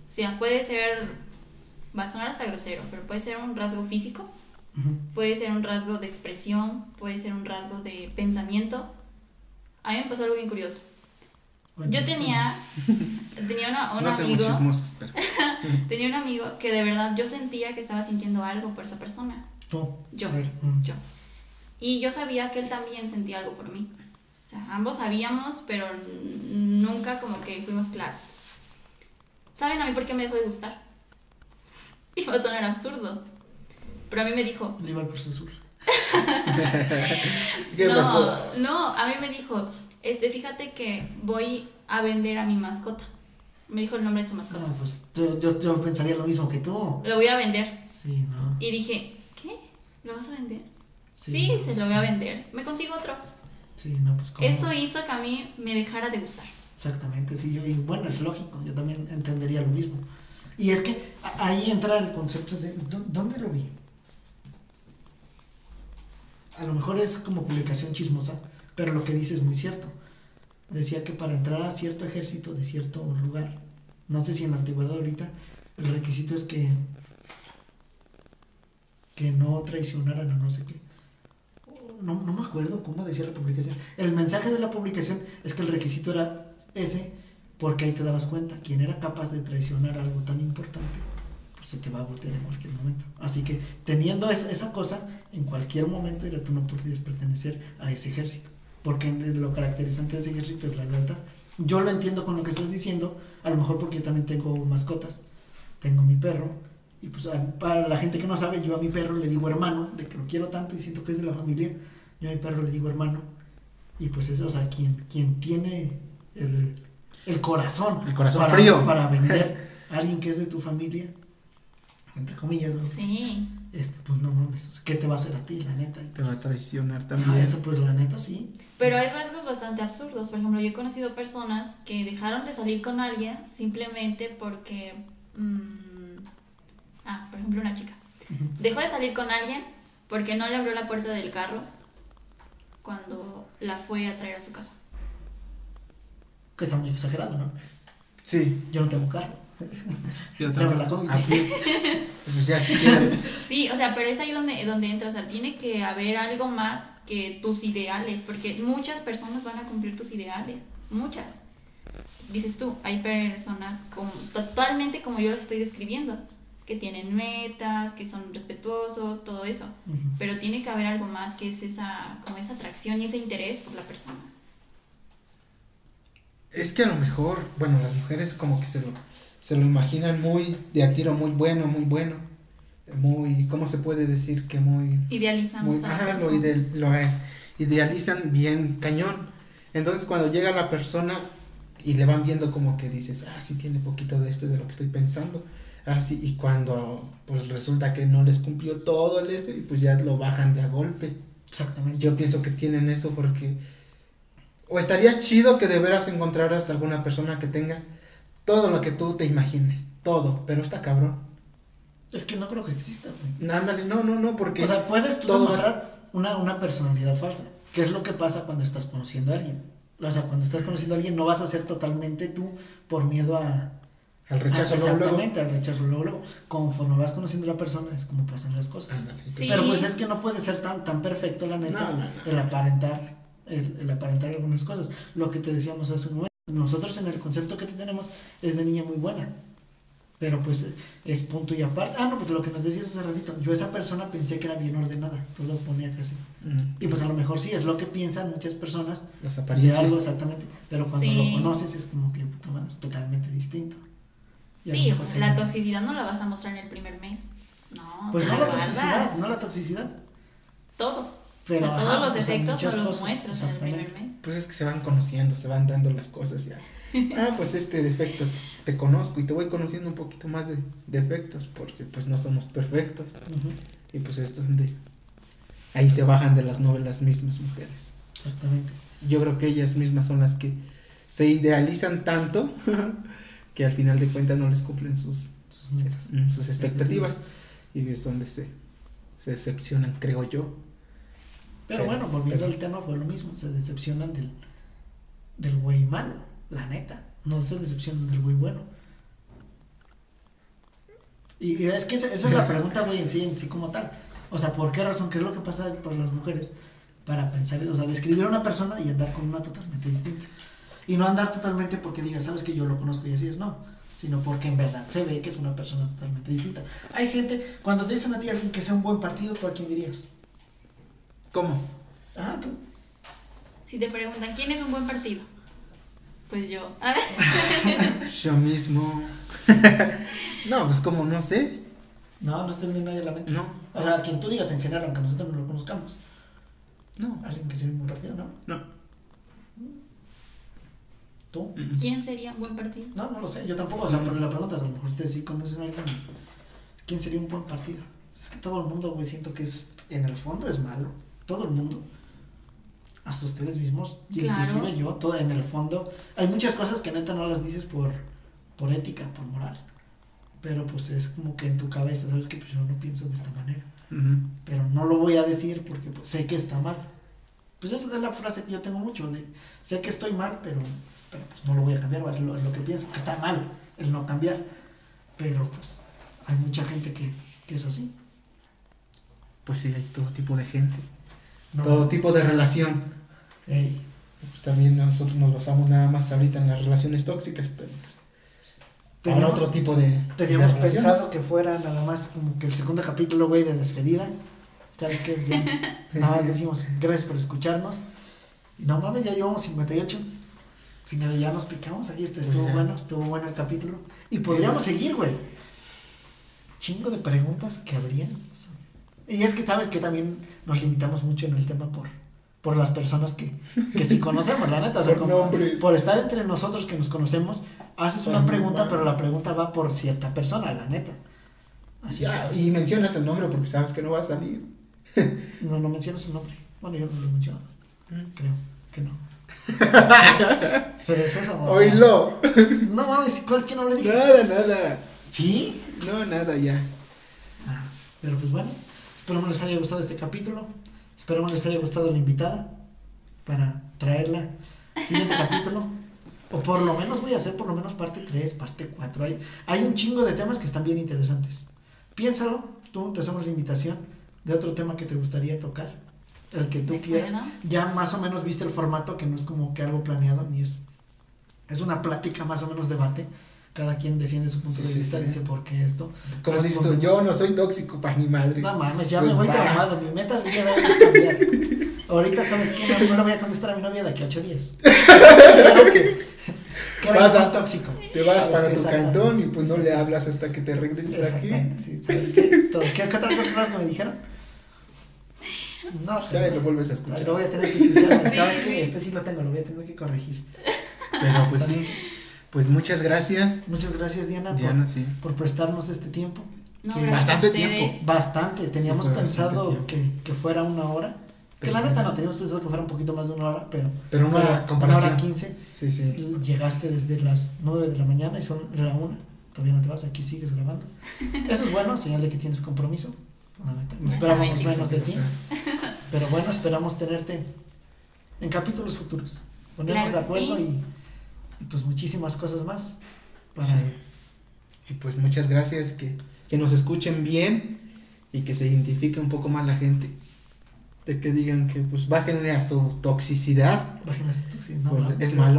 O sea, puede ser, va a sonar hasta grosero, pero puede ser un rasgo físico, puede ser un rasgo de expresión, puede ser un rasgo de pensamiento. A mí me pasó algo bien curioso. Yo tenía, tenía una- un no amigo, chismosos, pero... tenía un amigo que de verdad yo sentía que estaba sintiendo algo por esa persona. Tú. Yo, A ver, mm. yo. Y yo sabía que él también sentía algo por mí. O sea, ambos sabíamos, pero nunca como que fuimos claros. ¿Saben a mí por qué me dejó de gustar? Y va a sonar absurdo. Pero a mí me dijo, Le iba al Cruz Azul. ¿Qué no, pasó? no, a mí me dijo, este, fíjate que voy a vender a mi mascota. Me dijo el nombre de su mascota. Ah, pues yo, yo, yo pensaría lo mismo que tú. Lo voy a vender. Sí, ¿no? Y dije, ¿qué? ¿Lo vas a vender? Sí, Sí, no, se pues, lo voy a vender. Me consigo otro. Sí, no, pues. Eso hizo que a mí me dejara de gustar. Exactamente, sí, yo, y bueno, es lógico, yo también entendería lo mismo. Y es que ahí entra el concepto de, ¿dó- ¿dónde lo vi? A lo mejor es como publicación chismosa, pero lo que dice es muy cierto. Decía que para entrar a cierto ejército de cierto lugar, no sé si en la antigüedad ahorita, el requisito es que, que no traicionaran a no sé qué. No, no me acuerdo cómo decía la publicación. El mensaje de la publicación es que el requisito era ese, porque ahí te dabas cuenta, quien era capaz de traicionar algo tan importante, pues se te va a voltear en cualquier momento. Así que teniendo es- esa cosa, en cualquier momento ya tú no podrías pertenecer a ese ejército, porque lo caracterizante de ese ejército es la lealtad. Yo lo entiendo con lo que estás diciendo, a lo mejor porque yo también tengo mascotas, tengo mi perro, y pues a- para la gente que no sabe, yo a mi perro le digo hermano, de que lo quiero tanto y siento que es de la familia, yo a mi perro le digo hermano, y pues eso, o sea, quien, quien tiene el, el corazón, El corazón para, frío. para vender a alguien que es de tu familia, entre comillas, ¿no? Sí. Este, pues no mames, ¿qué te va a hacer a ti, la neta? Te va a traicionar Ah, también. eso pues la neta sí. Pero hay rasgos bastante absurdos. Por ejemplo, yo he conocido personas que dejaron de salir con alguien simplemente porque... mm, ah, por ejemplo, una chica. Dejó de salir con alguien porque no le abrió la puerta del carro cuando la fue a traer a su casa. Que está muy exagerado, ¿no? Sí, Yo no tengo carro. yo la. Pues ya si. Sí, o sea, pero es ahí donde, donde entra. O sea, tiene que haber algo más que tus ideales, porque muchas personas van a cumplir tus ideales. Muchas. Dices tú, hay personas como, totalmente como yo las estoy describiendo, que tienen metas, que son respetuosos, todo eso. Ujú. Pero tiene que haber algo más que es esa, como esa atracción y ese interés por la persona. Es que a lo mejor, bueno, las mujeres como que se lo, se lo imaginan muy de a tiro, muy bueno, muy bueno. Muy, ¿cómo se puede decir? Que muy... Idealizamos muy a ajá, lo, persona. ide- lo, eh, idealizan bien cañón. Entonces cuando llega la persona y le van viendo como que dices, ah, sí tiene poquito de esto de lo que estoy pensando. Así, y cuando pues resulta que no les cumplió todo el este, y pues ya lo bajan de a golpe. Exactamente. Yo pienso que tienen eso porque... O estaría chido que de veras encontraras alguna persona que tenga todo lo que tú te imagines, todo, pero está cabrón. Es que no creo que exista, güey. Ándale, no, no, no, porque O sea, puedes tú todo- demostrar una, una personalidad falsa. ¿Qué es lo que pasa cuando estás conociendo a alguien? O sea, cuando estás conociendo a alguien no vas a ser totalmente tú por miedo a... al rechazo a- luego, luego. Exactamente, al rechazo luego, luego. Conforme vas conociendo a la persona es como pasan las cosas. Ándale. Sí. Pero pues es que no puede ser tan, tan perfecto, la neta, No, no, no. el aparentar, el, el aparentar algunas cosas. Lo que te decíamos hace un momento. Nosotros en el concepto que te tenemos es de niña muy buena. Pero pues es punto y aparte. Ah, no, pues lo que nos decías hace ratito. Yo esa persona pensé que era bien ordenada. Todo ponía casi. Mm. Y pues a lo mejor sí, es lo que piensan muchas personas Las de apariencias. algo exactamente. Pero cuando Sí. lo conoces es como que es totalmente distinto. Y lo Sí, la toxicidad no la vas a mostrar en el primer mes. No, Pues no la guardas. toxicidad, no la toxicidad. Todo. Pero O sea, todos ajá, los o sea, defectos muchas no los muestras en el primer mes. Pues es que se van conociendo, se van dando las cosas ya. Ah, pues este defecto te conozco y te voy conociendo un poquito más de defectos porque pues no somos perfectos. Y pues esto es donde ahí se bajan de las nubes las mismas mujeres. Exactamente. Yo creo que ellas mismas son las que se idealizan tanto que al final de cuentas no les cumplen sus, Sus mm, sus expectativas y es donde se, se decepcionan, creo yo. Pero, Pero- bueno, volviendo pero- al tema, fue lo mismo. Se decepcionan del, del güey malo, la neta. No se decepcionan del güey bueno. Y, y es que esa, esa es la pregunta, güey, en sí, en sí como tal. O sea, ¿por qué razón? ¿Qué es lo que pasa por las mujeres? Para pensar, o sea, describir a una persona y andar con una totalmente distinta. Y no andar totalmente porque digas, sabes que yo lo conozco y así es, no. Sino porque en verdad se ve que es una persona totalmente distinta. Hay gente, cuando te dicen a ti alguien que sea un buen partido, ¿tú a quién dirías? ¿Cómo? Ah, tú. Si te preguntan, ¿quién es un buen partido? Pues yo. Yo mismo. no, pues como no sé. No, no se te viene nadie a la mente. No. O sea, quien tú digas en general, aunque nosotros no lo conozcamos. No. Alguien que sea un buen partido, ¿no? No. ¿Tú? Mm. ¿Quién sería un buen partido? No, no lo sé, yo tampoco. O sea, pero la pregunta es, a lo mejor ustedes sí conocen a alguien. ¿Quién sería un buen partido? Es que todo el mundo, güey, siento que es, en el fondo es malo. Todo el mundo. Hasta ustedes mismos, y Claro. inclusive yo, todo en el fondo. Hay muchas cosas que neta no las dices por, por ética, por moral. Pero pues es como que en tu cabeza, ¿sabes que Pues yo no pienso de esta manera. Pero no lo voy a decir porque pues, sé que está mal. Pues esa es la frase que yo tengo mucho, de sé que estoy mal, pero, pero pues no lo voy a cambiar, es lo, es lo que pienso, que está mal el no cambiar. Pero pues hay mucha gente que, que es así. Pues sí, hay todo tipo de gente. No, Todo tipo de relación. Ey, Pues también nosotros nos basamos nada más ahorita en las relaciones tóxicas, pero pues habrá teníamos, otro tipo de, teníamos de pensado que fuera nada más como que el segundo capítulo, güey, de despedida. ¿Sabes qué? Ya, nada más decimos gracias por escucharnos. Y no mames, ya llevamos 58. Sin que ya nos picamos, aquí este estuvo Pues ya. bueno, estuvo bueno el capítulo. Y podríamos seguir, güey. Chingo de preguntas que habrían. Y es que sabes que también nos limitamos mucho en el tema por, por las personas que, que sí conocemos, la neta. O sea, Por como- por estar entre nosotros que nos conocemos, haces una pregunta, pero la pregunta va por cierta persona, la neta. Así Ya, que, y mencionas el nombre porque sabes que no va a salir. no, no mencionas su nombre. Bueno, yo no lo he mencionado. Creo que no. Pero es eso. o sea, Oílo. No mames, ¿cuál quién no le dije? Nada, nada. ¿Sí? No, nada, ya. Ah, pero pues bueno, esperamos les haya gustado este capítulo. Esperamos les haya gustado la invitada para traerla siguiente capítulo. O por lo menos voy a hacer por lo menos parte 3, parte 4. Hay, hay un chingo de temas que están bien interesantes. Piénsalo, tú te hacemos la invitación de otro tema que te gustaría tocar. El que tú quieras. Ya más o menos viste el formato que no es como que algo planeado, ni es. Es una plática más o menos debate. Cada quien defiende su punto Sí, de sí, vista, sí. dice por qué esto. Como dices tú, yo no soy tóxico para ni madre. No mames, ya Pues me voy va. traumado. Mi meta es día de cambiar. Ahorita, ¿sabes qué? No, no le voy a contestar a mi novia de aquí a ocho días. Claro que, que Vas a- tóxico. Te vas ¿Sabes para tu cantón y pues no le hablas hasta que te regreses aquí. Sí. ¿Sabes qué? ¿Qué, otras cosas me dijeron? No, O sea, lo vuelves a escuchar. Lo voy a tener que escuchar. ¿Sabes qué? Este sí lo tengo, lo voy a tener que corregir. Pero pues sí. Pues muchas gracias, Muchas gracias, Diana, por- Diana, sí. por, prestarnos este tiempo. No, bastante tiempo. Bastante, teníamos pensado que, que fuera una hora. Que la neta no, teníamos pensado que fuera un poquito más de una hora, pero. Pero no una comparación. Una hora quince. Sí, sí. Llegaste desde las 9 de la mañana y son la una. todavía no te vas, aquí sigues grabando. Eso es bueno, señal de que tienes compromiso. No esperamos Ay, menos de ti. Pero bueno, esperamos tenerte en capítulos futuros. Ponernos Claro de acuerdo sí. y, y pues muchísimas cosas más. Para, Sí. Y pues muchas gracias, que, que nos escuchen bien y que se identifique un poco más la gente. De que digan que pues bájenle a su toxicidad, Bájenle así, sí, no, pues, es malo.